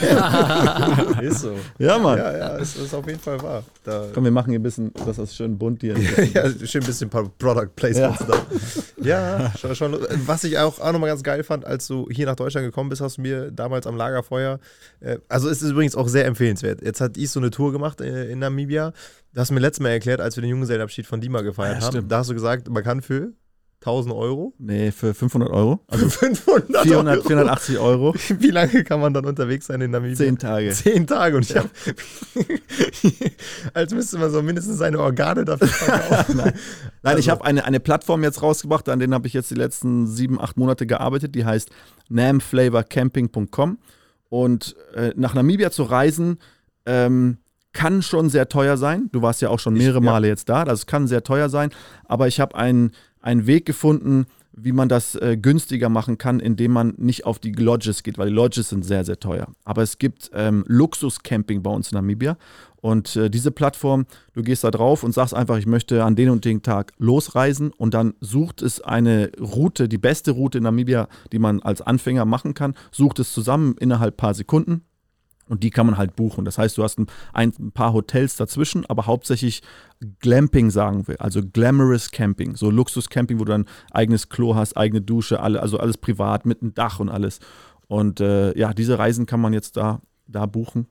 <laughs> ist so. Ja, Mann. Ja, ja, ist, ist auf jeden Fall wahr. Da, Komm, wir machen hier ein bisschen, das ist schön bunt hier. <laughs> ja, schön ein bisschen ein paar Product Placements Ja. da. Ja, schon, schon. Was ich auch, auch nochmal ganz geil fand, als du hier nach Deutschland gekommen bist, hast du mir damals am Lagerfeuer, äh, also es ist übrigens auch sehr empfehlenswert. Jetzt hat Is so eine Tour gemacht äh, in Namibia. Das hast du mir letztes Mal erklärt, als wir den Junggesellenabschied von Dima gefeiert Ja, haben. stimmt. Da hast du gesagt, man kann für 1000 Euro, Nee, für 500 Euro. Also 500 400, Euro. 480 Euro. <laughs> Wie lange kann man dann unterwegs sein in Namibia? Zehn Tage. Zehn Tage und ich habe, <laughs> als müsste man so mindestens seine Organe dafür verkaufen. <laughs> Nein, Also- ich habe eine, eine Plattform jetzt rausgebracht, an denen habe ich jetzt die letzten sieben, acht Monate gearbeitet. Die heißt namflavorcamping.com. Und äh, nach Namibia zu reisen ähm, kann schon sehr teuer sein. Du warst ja auch schon mehrere ja. Male jetzt da. Das kann sehr teuer sein. Aber ich habe einen, einen Weg gefunden, wie man das äh, günstiger machen kann, indem man nicht auf die Lodges geht, weil die Lodges sind sehr, sehr teuer. Aber es gibt ähm, Luxus-Camping bei uns in Namibia. Und äh, diese Plattform, du gehst da drauf und sagst einfach, ich möchte an den und den Tag losreisen und dann sucht es eine Route, die beste Route in Namibia, die man als Anfänger machen kann, sucht es zusammen innerhalb paar Sekunden und die kann man halt buchen. Das heißt, du hast ein, ein paar Hotels dazwischen, aber hauptsächlich Glamping sagen wir, also Glamorous Camping, so Luxus-Camping, wo du dann eigenes Klo hast, eigene Dusche, alle, also alles privat mit einem Dach und alles. Und äh, ja, diese Reisen kann man jetzt da, da buchen.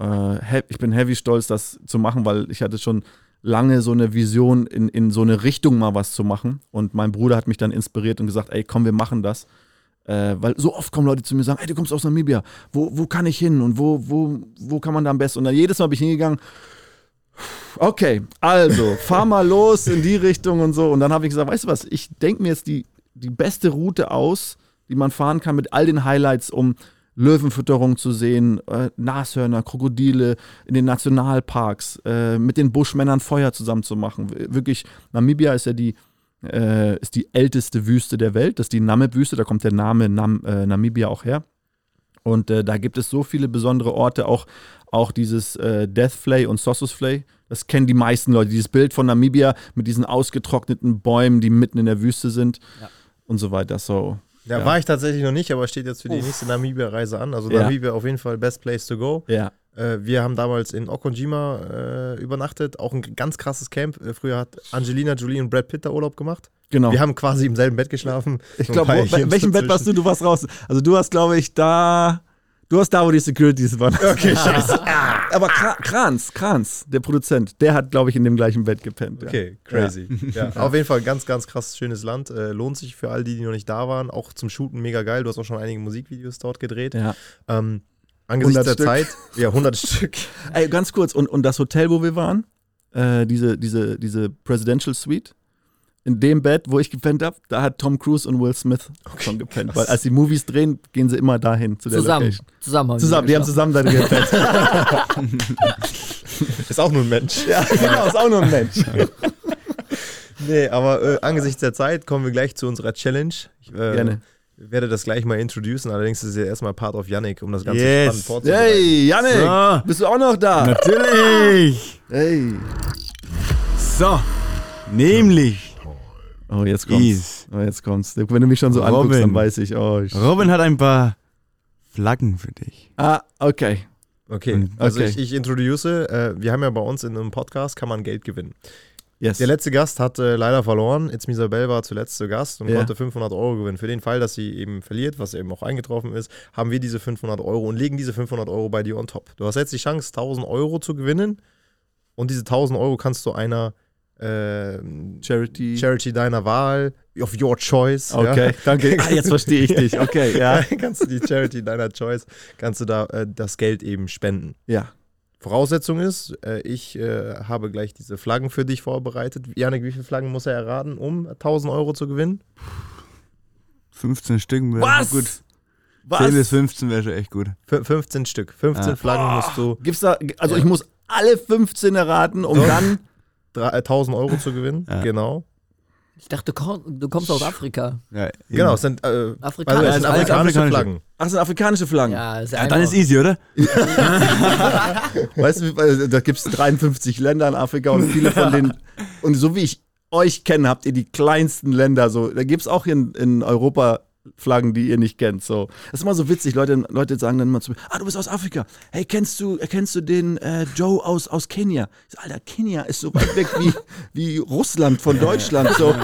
Äh, ich bin heavy stolz, das zu machen, weil ich hatte schon lange so eine Vision, in, in so eine Richtung mal was zu machen. Und mein Bruder hat mich dann inspiriert und gesagt, ey, komm, wir machen das. Äh, weil so oft kommen Leute zu mir und sagen, ey, du kommst aus Namibia, wo, wo kann ich hin und wo, wo, wo kann man da am besten? Und dann jedes Mal bin ich hingegangen, okay, also, fahr mal <laughs> los in die Richtung und so. Und dann habe ich gesagt, weißt du was, ich denke mir jetzt die, die beste Route aus, die man fahren kann mit all den Highlights, um Löwenfütterung zu sehen, äh, Nashörner, Krokodile in den Nationalparks, äh, mit den Buschmännern Feuer zusammen zu machen. W- Wirklich, Namibia ist ja die, äh, ist die älteste Wüste der Welt. Das ist die Namib-Wüste, da kommt der Name Nam, äh, Namibia auch her. Und äh, da gibt es so viele besondere Orte, auch, auch dieses äh, Deathflay und Sossusflay. Das kennen die meisten Leute. Dieses Bild von Namibia mit diesen ausgetrockneten Bäumen, die mitten in der Wüste sind Ja. und so weiter. So, Da Ja. war ich tatsächlich noch nicht, aber steht jetzt für die nächste Namibia-Reise an. Also Ja. Namibia auf jeden Fall best place to go. ja. Äh, wir haben damals in Okonjima äh, übernachtet, auch ein ganz krasses Camp. Äh, früher hat Angelina Jolie und Brad Pitt da Urlaub gemacht. Genau. Wir haben quasi im selben Bett geschlafen. Ich glaube, Jährchen welchem Bett warst du? Du warst raus. Also du warst, glaube ich, da. Du warst da, wo die Securities waren. Okay, <laughs> scheiße. Aber Kra Kranz, Kranz, der Produzent, der hat, glaube ich, in dem gleichen Bett gepennt. Ja. Okay, crazy. Ja. <laughs> Auf jeden Fall ganz, ganz krass schönes Land. Äh, lohnt sich für all die, die noch nicht da waren. Auch zum Shooten mega geil. Du hast auch schon einige Musikvideos dort gedreht. Ja. Ähm, angesichts 100 der Stück. Zeit, ja, 100 <laughs> Stück. Ey, ganz kurz, und, und das Hotel, wo wir waren, äh, diese, diese, diese Presidential Suite, in dem Bett, wo ich gepennt habe, da hat Tom Cruise und Will Smith schon gepennt. krass. Weil als die Movies drehen, gehen sie immer dahin, zu der Zusammen. Location. Zusammen haben Zusammen, die haben zusammen da gepennt. <laughs> Ist auch nur ein Mensch. <laughs> ja, genau, ist auch nur ein Mensch. Nee, aber äh, angesichts der Zeit kommen wir gleich zu unserer Challenge. Ich äh, Gerne. Werde das gleich mal introducen, allerdings ist es ja erstmal Part of Yannick, um das Ganze Yes. spannend vorzubereiten. Hey, Janik, So. bist du auch noch da? Natürlich. Hey. So, nämlich Oh, jetzt kommt's. Is. Oh, jetzt kommt's. Wenn du mich schon so anguckst, Robin. dann weiß ich, oh. Ich Robin hat ein paar Flaggen für dich. ah, okay. Okay, also Okay. Ich, ich introduce, äh, wir haben ja bei uns in einem Podcast, kann man Geld gewinnen. Yes. Der letzte Gast hat äh, leider verloren. Jetzt Misabel war zuletzt zu Gast und Ja. konnte 500 Euro gewinnen. Für den Fall, dass sie eben verliert, was eben auch eingetroffen ist, haben wir diese 500 Euro und legen diese 500 Euro bei dir on top. Du hast jetzt die Chance, 1000 Euro zu gewinnen und diese 1000 Euro kannst du einer äh, Charity. Charity deiner Wahl, of your choice. Okay, Ja. danke. <laughs> Ah, jetzt verstehe ich dich. Okay, ja. <laughs> kannst du die Charity deiner Choice, kannst du da äh, das Geld eben spenden. Ja. Voraussetzung ist, äh, ich äh, habe gleich diese Flaggen für dich vorbereitet. Janik, wie viele Flaggen muss er erraten, um 1000 Euro zu gewinnen? 15 Stück wäre Was? gut. Was? 10 bis 15 wäre schon echt gut. F 15 Stück. 15 Ah. Flaggen musst du, Gibt's da, also ich muss alle 15 erraten, um So. dann. drei- äh, 1000 Euro zu gewinnen. Ja. Genau. Ich dachte, du komm- du kommst aus Afrika. Ja, Genau, es sind, äh, Afrikanisch. also es sind afrikanische afrikanische. Flaggen. Ach, das sind afrikanische Flaggen. Ja, ist Ja, dann ist easy, oder? <laughs> Weißt du, äh, da gibt es 53 Länder in Afrika und viele von denen, und so wie ich euch kenne, habt ihr die kleinsten Länder. So, da gibt es auch in, in Europa Flaggen, die ihr nicht kennt. So. Das ist immer so witzig. Leute, Leute sagen dann immer zu mir, ah, du bist aus Afrika. Hey, kennst du, kennst du den äh, Joe aus, aus Kenia? Ich so, Alter, Kenia ist so weit weg wie, <laughs> wie Russland von Deutschland. So.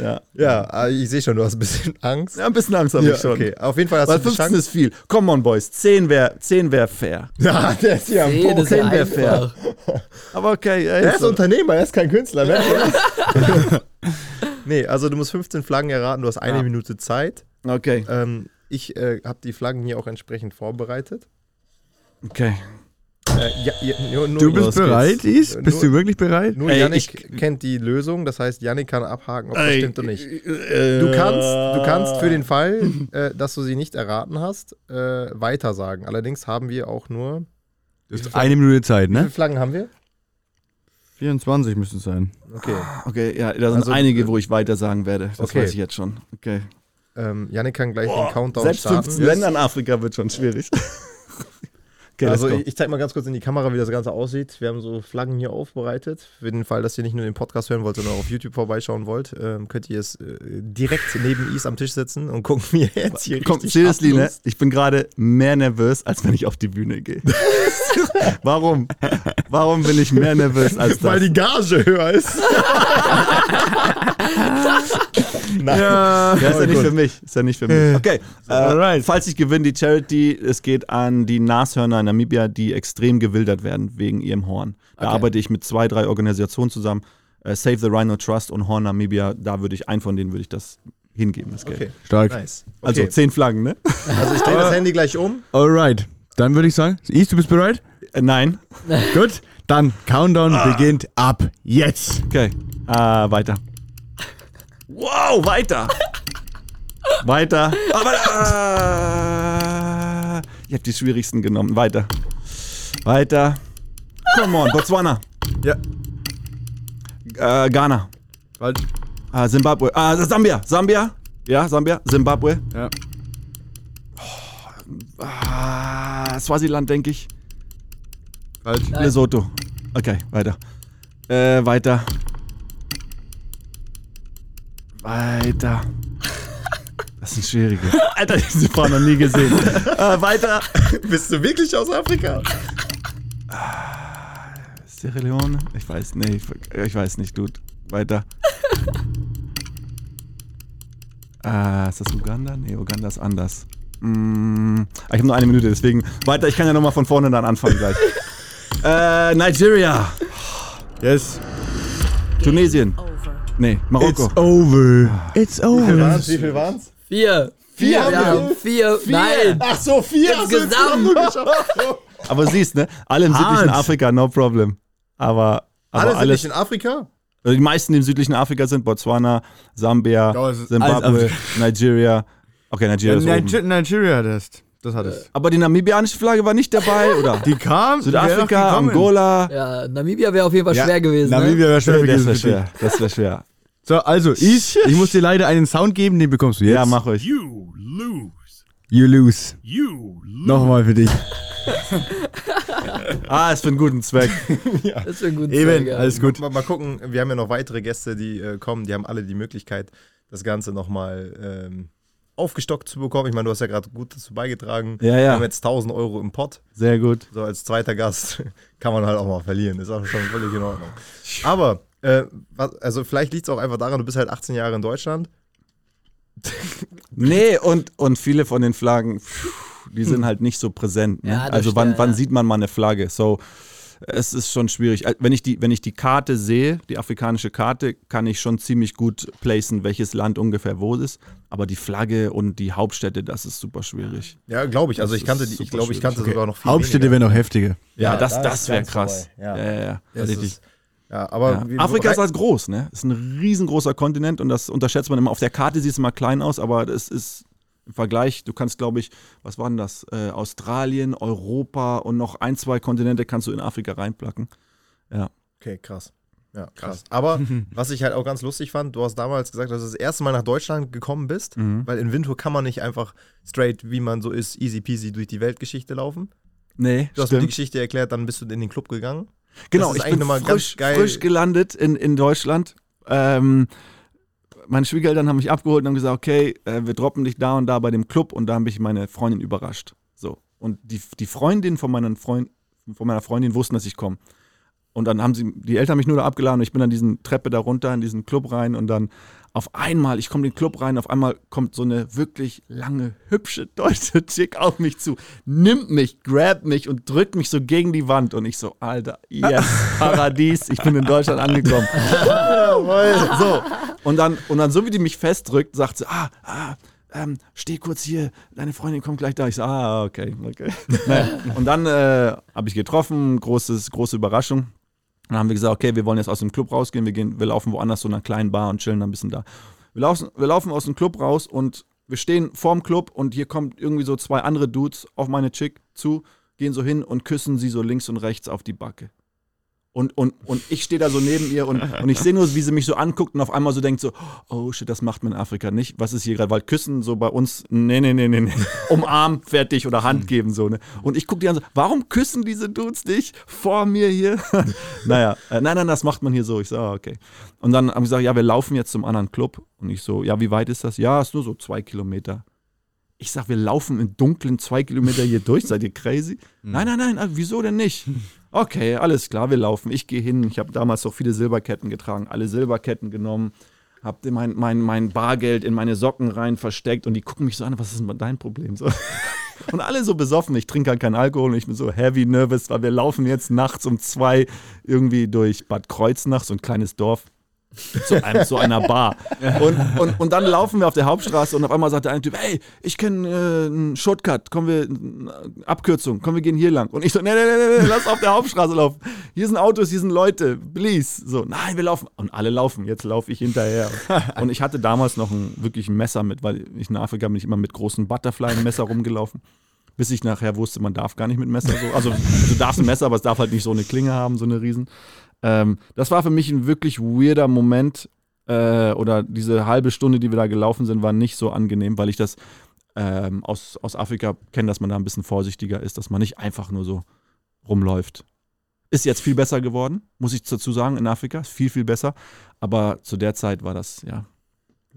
ja. Ja, <laughs> äh, ich sehe schon, du hast ein bisschen Angst. ja, ein bisschen Angst habe Ja, ich schon. okay. Auf jeden Fall hast Weil du die 15 Chance. ist viel. Come on, Boys. 10 wäre 10 wär fair. <laughs> Ja, der ist ja Nee, das ist Zehn wär einfach. Aber okay, Er ist so. Unternehmer, er ist kein Künstler. Ne? nee, also du musst 15 Flaggen erraten, du hast eine Ja. Minute Zeit. Okay, Ähm, ich äh, habe die Flaggen hier auch entsprechend vorbereitet. okay. Äh, ja, ja, nur, nur, Du bist bereit, Is? Nur- Bist du wirklich bereit? nur Ey, Yannick kennt die Lösung, das heißt, Yannick kann abhaken, ob das stimmt oder nicht. Du Du kannst, du kannst für den <laughs> Fall, äh, dass du sie nicht erraten hast, äh, weitersagen. Allerdings haben wir auch nur. Du hast eine Minute Zeit, Wie viele ne? Flaggen haben wir? 24 müssen es sein. Okay. Okay, ja, da sind Also, einige, äh, wo ich weiter sagen werde. Das okay. weiß ich jetzt schon. Okay. Ähm, Yannick kann gleich den Countdown Selbst starten. 15 Länder in Afrika wird schon schwierig. <laughs> okay, also ich, ich zeige mal ganz kurz in die Kamera, wie das Ganze aussieht. Wir haben so Flaggen hier aufbereitet. Für den Fall, dass ihr nicht nur den Podcast hören wollt, sondern auch auf YouTube vorbeischauen wollt, ähm, könnt ihr es äh, direkt neben Is am Tisch sitzen und gucken mir jetzt hier Komm, richtig seriously, ne? Ich bin gerade mehr nervös, als wenn ich auf die Bühne gehe. <laughs> Warum? Warum bin ich mehr nervös als das? Weil die Gage höher ist. <laughs> <laughs> Nein. Ja. Ja, ist ja nicht für mich. Ist ja nicht für mich. Okay. Äh, Alright. falls ich gewinne, die Charity, es geht an die Nashörner in Namibia, die extrem gewildert werden wegen ihrem Horn. Da Okay. arbeite ich mit zwei, drei Organisationen zusammen. Äh, Save the Rhino Trust und Horn Namibia. Da würde ich, einen von denen würde ich das hingeben, das Geld. Okay, Stark. nice. Also Okay. zehn Flaggen, ne? Also ich drehe das Handy gleich um. Alright. Dann würde ich sagen, Is, du bist bereit? Äh, nein. <laughs> Gut. Dann Countdown beginnt ab jetzt. Okay. Äh, weiter. Wow, weiter. weiter. Aber, äh, ich habe die schwierigsten genommen. Weiter. Weiter. Come on, Botswana. Ja. Äh, Ghana. Falsch. Ah, Zimbabwe. Ah, Sambia. Sambia. Ja, Sambia. Zimbabwe. Ja. Ah, Swaziland, denke ich. Falsch. Nein. Lesotho. Okay, weiter. Äh, weiter. Weiter. Das sind schwierige. <laughs> Alter, diese Frau noch nie gesehen. äh, weiter. <laughs> Bist du wirklich aus Afrika? Sierra Leone? Ich weiß, nee, ich, ich weiß nicht, Dude. Weiter. äh, <laughs> ist das Uganda? Nee, Uganda ist anders. Mm, ich habe nur eine Minute, deswegen weiter. Ich kann ja nochmal von vorne dann anfangen gleich. äh, Nigeria. Yes. Tunesien. Nee, Marokko. It's over. It's Wie viel over. waren's? Wie viel waren's? Vier. Vier Wir haben haben vier. Nein. Ach so, vier Insgesamt. Aber siehst, ne? Alle im südlichen Afrika, no problem. Aber, aber Alle alles, in Afrika? also die meisten, die im südlichen Afrika sind, Botswana, Sambia, es ist Zimbabwe, alles Nigeria. Okay, Nigeria ist oben. Niger Nigeria hattest. Das hattest. Aber die namibianische Flagge war nicht dabei, oder? <laughs> Die kam. Südafrika. Angola. Ja, Namibia wäre auf jeden Fall Ja, schwer gewesen. Namibia wäre schwer das gewesen. wäre für dich. schwer. Das wäre schwer. So, also, Is, ich muss dir leider einen Sound geben, den bekommst du jetzt. Ja, mach euch. You lose. You lose. You lose. Nochmal für dich. Ah, ist für einen guten Zweck. <laughs> Das ist ein guter Eben, Zweig, alles gut. Mal, mal gucken, wir haben ja noch weitere Gäste, die äh, kommen. Die haben alle die Möglichkeit, das Ganze nochmal ähm, aufgestockt zu bekommen. Ich meine, du hast ja gerade gut dazu beigetragen. Ja, Wir ja. haben jetzt 1000 Euro im Pott. Sehr gut. So als zweiter Gast <laughs> kann man halt auch mal verlieren. Ist auch schon völlig in Ordnung. Aber, äh, was, also vielleicht liegt es auch einfach daran, du bist halt 18 Jahre in Deutschland. Nee, und, und viele von den Flaggen, pff, die sind halt nicht so präsent. Ne? Ja, das also wann, stimmt, wann ja. sieht man mal eine Flagge? So, es ist schon schwierig. Wenn ich, die, wenn ich die Karte sehe, die afrikanische Karte, kann ich schon ziemlich gut placen, welches Land ungefähr wo ist. Aber die Flagge und die Hauptstädte, das ist super schwierig. Ja, glaube ich. Also Das ich kannte, die, ich glaube, ich kannte Okay. sogar noch viel Hauptstädte wären noch heftiger. Ja, Ja, das, da das ist wäre krass. vorbei. Ja. Ja, ja, ja. Ja, aber Ja. Afrika ist halt groß, ne? Ist ein riesengroßer Kontinent und das unterschätzt man immer. Auf der Karte sieht es immer klein aus, aber es ist im Vergleich, du kannst, glaube ich, was waren das? Äh, Australien, Europa und noch ein, zwei Kontinente kannst du in Afrika reinplacken. Okay, krass. Ja, krass. Aber <laughs> was ich halt auch ganz lustig fand, du hast damals gesagt, dass du das erste Mal nach Deutschland gekommen bist, Mhm. weil in Windhoek kann man nicht einfach straight, wie man so ist, easy peasy durch die Weltgeschichte laufen. Nee, Du hast mir die. Geschichte erklärt, dann bist du in den Club gegangen. Genau, ich bin frisch, frisch gelandet in, in Deutschland. Ähm, meine Schwiegereltern haben mich abgeholt und haben gesagt, okay, äh, wir droppen dich da und da bei dem Club und da habe ich meine Freundin überrascht. So. Und die, die Freundin von, meinen Freund, von meiner Freundin wussten, dass ich komme. Und dann haben sie, die Eltern haben mich nur da abgeladen und ich bin dann diesen Treppe da runter in diesen Club rein und dann auf einmal, ich komme in den Club rein, auf einmal kommt so eine wirklich lange, hübsche deutsche <laughs> Chick auf mich zu, nimmt mich, grabt mich und drückt mich so gegen die Wand und ich so, Alter, yes, <laughs> Paradies, ich bin in Deutschland angekommen. so, und dann, und dann so wie die mich festdrückt, sagt sie, ah, ah, ähm, steh kurz hier, deine Freundin kommt gleich da. Ich so, ah, okay, okay. <laughs> Und dann äh, habe ich getroffen, großes, große Überraschung. Dann haben wir gesagt, okay, wir wollen jetzt aus dem Club rausgehen, wir, gehen, wir laufen woanders zu einer kleinen Bar und chillen da ein bisschen da. Wir laufen, wir laufen aus dem Club raus und wir stehen vorm Club und hier kommen irgendwie so zwei andere Dudes auf meine Chick zu, gehen so hin und küssen sie so links und rechts auf die Backe. Und, und, und ich stehe da so neben ihr und, und ich sehe nur, wie sie mich so anguckt und auf einmal so denkt so, oh shit, das macht man in Afrika nicht. Was ist hier gerade? Weil Küssen so bei uns, nee, nee, nee, nee, nee. <laughs> Umarmen, fertig oder Hand geben so, ne? Und ich gucke die an so, warum küssen diese Dudes dich vor mir hier? <laughs> naja, äh, nein, nein, das macht man hier so. Ich so, ah, okay. Und dann haben sie gesagt, ja, wir laufen jetzt zum anderen Club. Und ich so, ja, wie weit ist das? Ja, ist nur so zwei Kilometer. Ich sag, wir laufen im Dunkeln zwei Kilometer hier durch. Seid ihr crazy? Nein, nein, nein, also wieso denn nicht? Okay, alles klar, wir laufen. Ich gehe hin. Ich habe damals auch viele Silberketten getragen, alle Silberketten genommen, habe mein, mein, mein Bargeld in meine Socken rein versteckt und die gucken mich so an, was ist denn dein Problem? So. <laughs> Und alle so besoffen. Ich trinke halt keinen Alkohol und ich bin so heavy nervous, weil wir laufen jetzt nachts um zwei irgendwie durch Bad Kreuznach, so ein kleines Dorf zu, einem, zu einer Bar. Und, und, und dann laufen wir auf der Hauptstraße und auf einmal sagt der eine Typ, hey, ich kenne äh, einen Shortcut, kommen wir, äh, Abkürzung, kommen wir gehen hier lang. Und ich so, nee, nee, nee, nee, lass auf der Hauptstraße laufen. Hier sind Autos, hier sind Leute, please. So, nein, wir laufen. Und alle laufen, jetzt laufe ich hinterher. Und ich hatte damals noch ein wirklich ein Messer mit, weil ich in Afrika bin ich immer mit großen Butterfly-Messer rumgelaufen. Bis ich nachher wusste, man darf gar nicht mit Messer so. Also du darfst ein Messer, aber es darf halt nicht so eine Klinge haben, so eine riesen. Ähm, das war für mich ein wirklich weirder Moment äh, oder diese halbe Stunde, die wir da gelaufen sind, war nicht so angenehm, weil ich das ähm, aus, aus Afrika kenne, dass man da ein bisschen vorsichtiger ist, dass man nicht einfach nur so rumläuft. Ist jetzt viel besser geworden, muss ich dazu sagen, in Afrika. Ist viel, viel besser. Aber zu der Zeit war das, ja.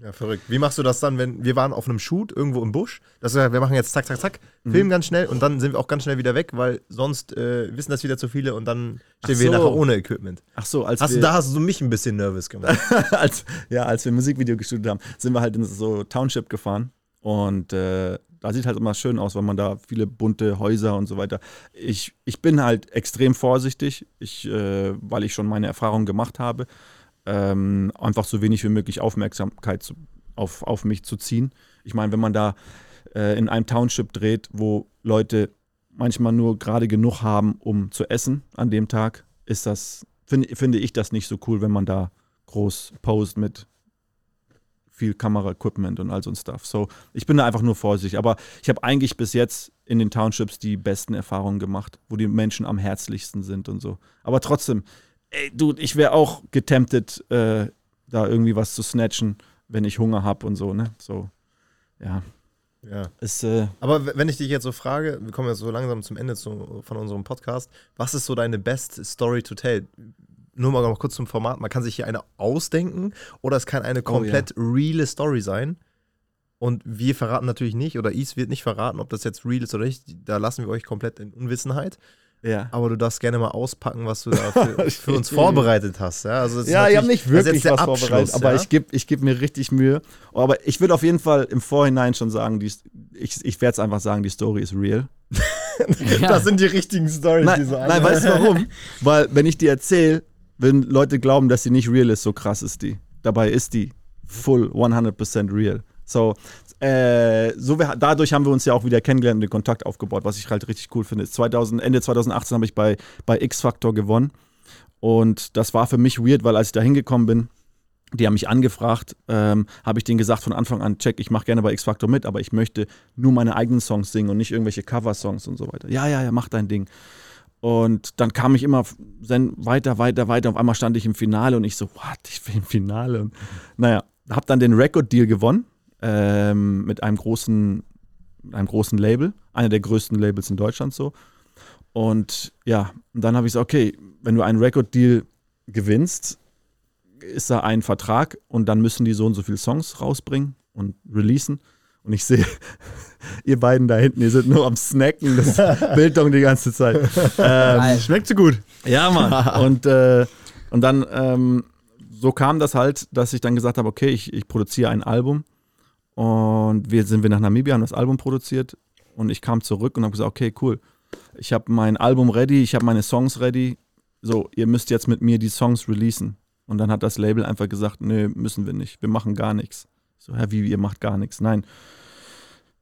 Ja, verrückt. Wie machst du das dann, wenn wir waren auf einem Shoot irgendwo im Busch? Das heißt, wir machen jetzt zack, zack, zack, filmen ganz schnell und dann sind wir auch ganz schnell wieder weg, weil sonst äh, wissen das wieder zu viele und dann stehen Ach wir so. nachher ohne Equipment. Ach so, als Hast wir, du, da hast du mich ein bisschen nervös gemacht. <laughs> als, ja, als wir ein Musikvideo gestudiert haben, sind wir halt in so Township gefahren. Und äh, da sieht halt immer schön aus, weil man da viele bunte Häuser und so weiter. Ich, ich bin halt extrem vorsichtig, ich, äh, weil ich schon meine Erfahrungen gemacht habe, ähm, einfach so wenig wie möglich Aufmerksamkeit zu, auf, auf mich zu ziehen. Ich meine, wenn man da äh, in einem Township dreht, wo Leute manchmal nur gerade genug haben, um zu essen an dem Tag, ist das, finde finde ich das nicht so cool, wenn man da groß post mit viel Kameraequipment und all so ein Stuff. So, ich bin da einfach nur vorsichtig. Aber ich habe eigentlich bis jetzt in den Townships die besten Erfahrungen gemacht, wo die Menschen am herzlichsten sind und so. Aber trotzdem, ey, Dude, ich wäre auch getemptet, äh, da irgendwie was zu snatchen, wenn ich Hunger habe und so, ne? So, ja. ja. Ist, äh, Aber wenn ich dich jetzt so frage, wir kommen jetzt so langsam zum Ende zu, von unserem Podcast, was ist so deine best Story to tell? Nur mal noch kurz zum Format, man kann sich hier eine ausdenken oder es kann eine Oh, komplett reale Story sein. Und wir verraten natürlich nicht, oder Is wird nicht verraten, ob das jetzt real ist oder nicht. Da lassen wir euch komplett in Unwissenheit. Ja. Aber du darfst gerne mal auspacken, was du da <laughs> für, für uns vorbereitet hast. Ja, also Ja, ich habe nicht wirklich was vorbereitet, aber ja? ich gebe ich geb mir richtig Mühe. Aber ich würde auf jeden Fall im Vorhinein schon sagen, die, ich, ich werde es einfach sagen, die Story ist real. <laughs> Ja. Das sind die richtigen Stories, die Nein, so nein weißt du warum? <laughs> Weil, wenn ich die erzähle, wenn Leute glauben, dass sie nicht real ist, so krass ist die. Dabei ist die full 100% real. So, äh, so wir, dadurch haben wir uns ja auch wieder kennengelernt und den Kontakt aufgebaut, was ich halt richtig cool finde. 2000, Ende 2018 habe ich bei, bei X-Factor gewonnen. Und das war für mich weird, weil als ich da hingekommen bin, die haben mich angefragt, ähm, habe ich denen gesagt von Anfang an, check, ich mache gerne bei X-Factor mit, aber ich möchte nur meine eigenen Songs singen und nicht irgendwelche Cover-Songs und so weiter. Ja, ja, ja, mach dein Ding. Und dann kam ich immer weiter, weiter, weiter. Auf einmal stand ich im Finale und ich so, what, ich bin im Finale. Und, naja, habe dann den Record-Deal gewonnen ähm, mit einem großen, einem großen Label, einer der größten Labels in Deutschland so. Und ja, und dann habe ich gesagt, okay, wenn du einen Record-Deal gewinnst, ist da ein Vertrag und dann müssen die so und so viele Songs rausbringen und releasen. Und ich sehe, <laughs> ihr beiden da hinten, ihr seid nur am Snacken, das <laughs> Bildung die ganze Zeit. Ähm. Schmeckt so gut. ja, Mann. <laughs> Und, äh, und dann, ähm, so kam das halt, dass ich dann gesagt habe, okay, ich, ich produziere ein Album. Und wir sind wir nach Namibia, haben das Album produziert. Und ich kam zurück und habe gesagt, okay, cool. Ich habe mein Album ready, ich habe meine Songs ready. So, ihr müsst jetzt mit mir die Songs releasen. Und dann hat das Label einfach gesagt, nee, müssen wir nicht. Wir machen gar nichts. So, Herr, wie, ihr macht gar nichts. Nein.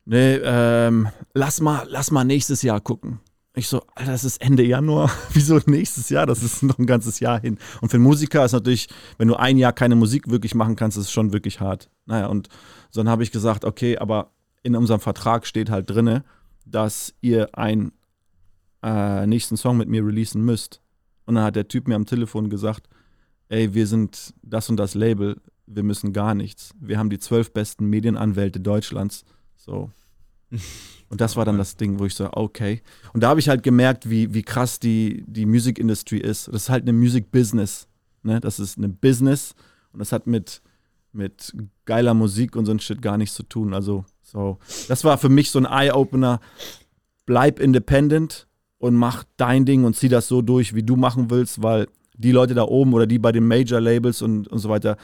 Nee, ähm, lass mal, lass mal nächstes Jahr gucken. Ich so, Alter, das ist Ende Januar. <laughs> Wieso nächstes Jahr? Das ist noch ein ganzes Jahr hin. Und für einen Musiker ist natürlich, wenn du ein Jahr keine Musik wirklich machen kannst, ist es schon wirklich hart. Naja, und so dann habe ich gesagt, okay, aber in unserem Vertrag steht halt drinne, dass ihr einen äh, nächsten Song mit mir releasen müsst. Und dann hat der Typ mir am Telefon gesagt, ey, wir sind das und das Label, wir müssen gar nichts. Wir haben die zwölf besten Medienanwälte Deutschlands. So. <laughs> Und das war dann das Ding, wo ich so, okay. Und da habe ich halt gemerkt, wie, wie krass die, die Music Industry ist. Das ist halt eine Music Business. Ne? Das ist eine Business und das hat mit, mit geiler Musik und so ein Shit gar nichts zu tun. Also, so. Das war für mich so ein Eye-Opener. Bleib independent und mach dein Ding und zieh das so durch, wie du machen willst, weil die Leute da oben oder die bei den Major-Labels und, und so weiter,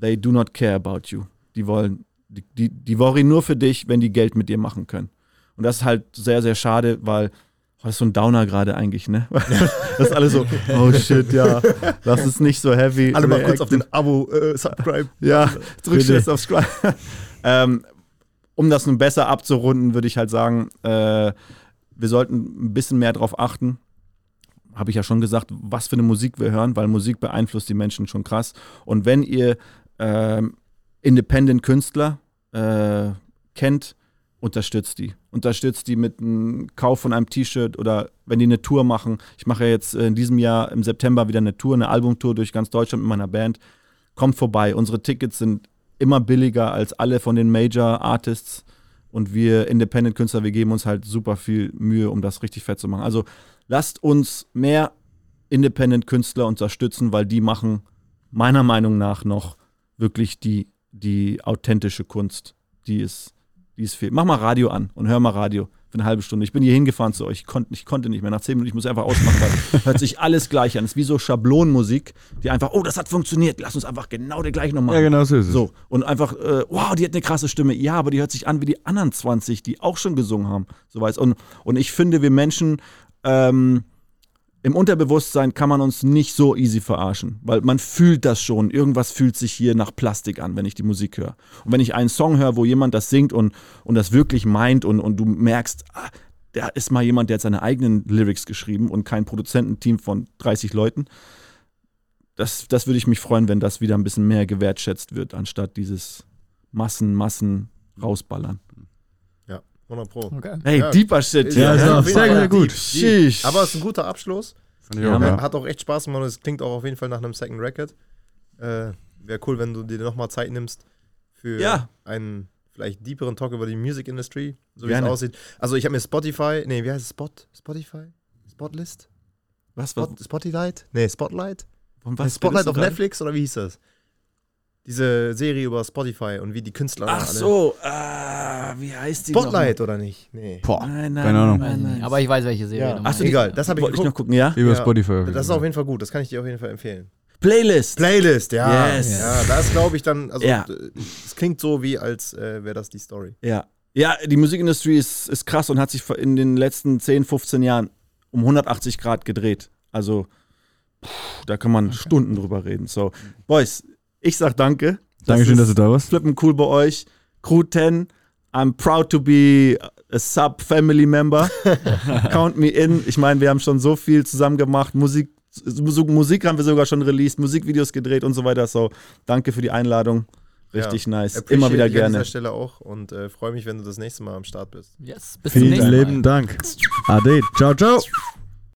they do not care about you. Die wollen, die, die, die worry nur für dich, wenn die Geld mit dir machen können. Und das ist halt sehr, sehr schade, weil oh, das ist so ein Downer gerade eigentlich, ne? <laughs> das ist alles so, oh shit, ja, das ist nicht so heavy. Alle mal kurz auf den Abo, äh, Subscribe. Ja, drück Bitte. schnell Subscribe. <laughs> ähm, um das nun besser abzurunden, würde ich halt sagen, äh, wir sollten ein bisschen mehr darauf achten. Habe ich ja schon gesagt, was für eine Musik wir hören, weil Musik beeinflusst die Menschen schon krass. Und wenn ihr ähm, Independent-Künstler äh, kennt, unterstützt die. Unterstützt die mit einem Kauf von einem T-Shirt oder wenn die eine Tour machen. Ich mache ja jetzt äh, in diesem Jahr im September wieder eine Tour, eine Albumtour durch ganz Deutschland mit meiner Band. Kommt vorbei. Unsere Tickets sind immer billiger als alle von den Major Artists. Und wir Independent-Künstler, wir geben uns halt super viel Mühe, um das richtig fett zu machen. Also lasst uns mehr Independent-Künstler unterstützen, weil die machen meiner Meinung nach noch wirklich die, die authentische Kunst, die ist, die ist viel. Mach mal Radio an und hör mal Radio für eine halbe Stunde. Ich bin hier hingefahren zu euch, ich, konnt, ich konnte nicht mehr. Nach zehn Minuten, ich muss einfach ausmachen, weil <laughs> hört sich alles gleich an. Es ist wie so Schablonenmusik, die einfach, oh, das hat funktioniert, lass uns einfach genau der gleichen noch machen. Ja, genau so ist es. So, und einfach, äh, wow, die hat eine krasse Stimme. Ja, aber die hört sich an wie die anderen 20, die auch schon gesungen haben. So weiß. Und, und ich finde, wir Menschen, ähm, im Unterbewusstsein kann man uns nicht so easy verarschen, weil man fühlt das schon. Irgendwas fühlt sich hier nach Plastik an, wenn ich die Musik höre. Und wenn ich einen Song höre, wo jemand das singt und, und das wirklich meint und, und du merkst, ah, da ist mal jemand, der hat seine eigenen Lyrics geschrieben und kein Produzententeam von 30 Leuten. Das, das würde ich mich freuen, wenn das wieder ein bisschen mehr gewertschätzt wird, anstatt dieses Massen, Massen rausballern. Ja, 100 Pro. Okay. Hey, Ja. deeper Shit. Ja, auf jeden sehr, sehr gut. deep. Aber es ist ein guter Abschluss. Ja, ja. Hat auch echt Spaß gemacht und es klingt auch auf jeden Fall nach einem Second Record. Äh, Wäre cool, wenn du dir nochmal Zeit nimmst für Ja. einen vielleicht deeperen Talk über die Music Industry, so wie Gerne. es aussieht. Also ich habe mir Spotify, nee, wie heißt es? Spot? Spotify? Spotlist? Was? Spot, Spotlight? Nee, Spotlight? Spotlight auf? Netflix oder wie hieß das? Diese Serie über Spotify und wie die Künstler Ach alle- so, ah, wie heißt die Spotlight oder nicht? Nee. Boah? Nein, nein, keine Ahnung. nein, nein. Aber ich weiß, welche Serie Ja. du Ach so, egal. Das habe ich Wollte ich noch gucken, ja? Über Ja, Spotify. Das ist auf jeden Fall gut. Das kann ich dir auf jeden Fall empfehlen. Playlist. Playlist, ja. Yes. Ja, das glaube ich dann, also Ja. äh, es klingt so wie, als äh, wäre das die Story. ja. Ja, die Musikindustrie ist, ist krass und hat sich in den letzten 10, 15 Jahren um 180 Grad gedreht. Also, pff, da kann man okay. Stunden drüber reden. So, Boys, ich sag danke. Dankeschön, dass du da warst. Flippen cool bei euch. Crew 10, I'm proud to be a sub-family member. <laughs> Count me in. Ich meine, wir haben schon so viel zusammen gemacht. Musik, Musik haben wir sogar schon released, Musikvideos gedreht und so weiter. So, danke für die Einladung. Richtig ja, nice. Immer wieder gerne. An dieser Stelle auch und äh, freue mich, wenn du das nächste Mal am Start bist. Yes, bis Vielen zum nächsten Mal. lieben Dank. Ade. Ciao, ciao.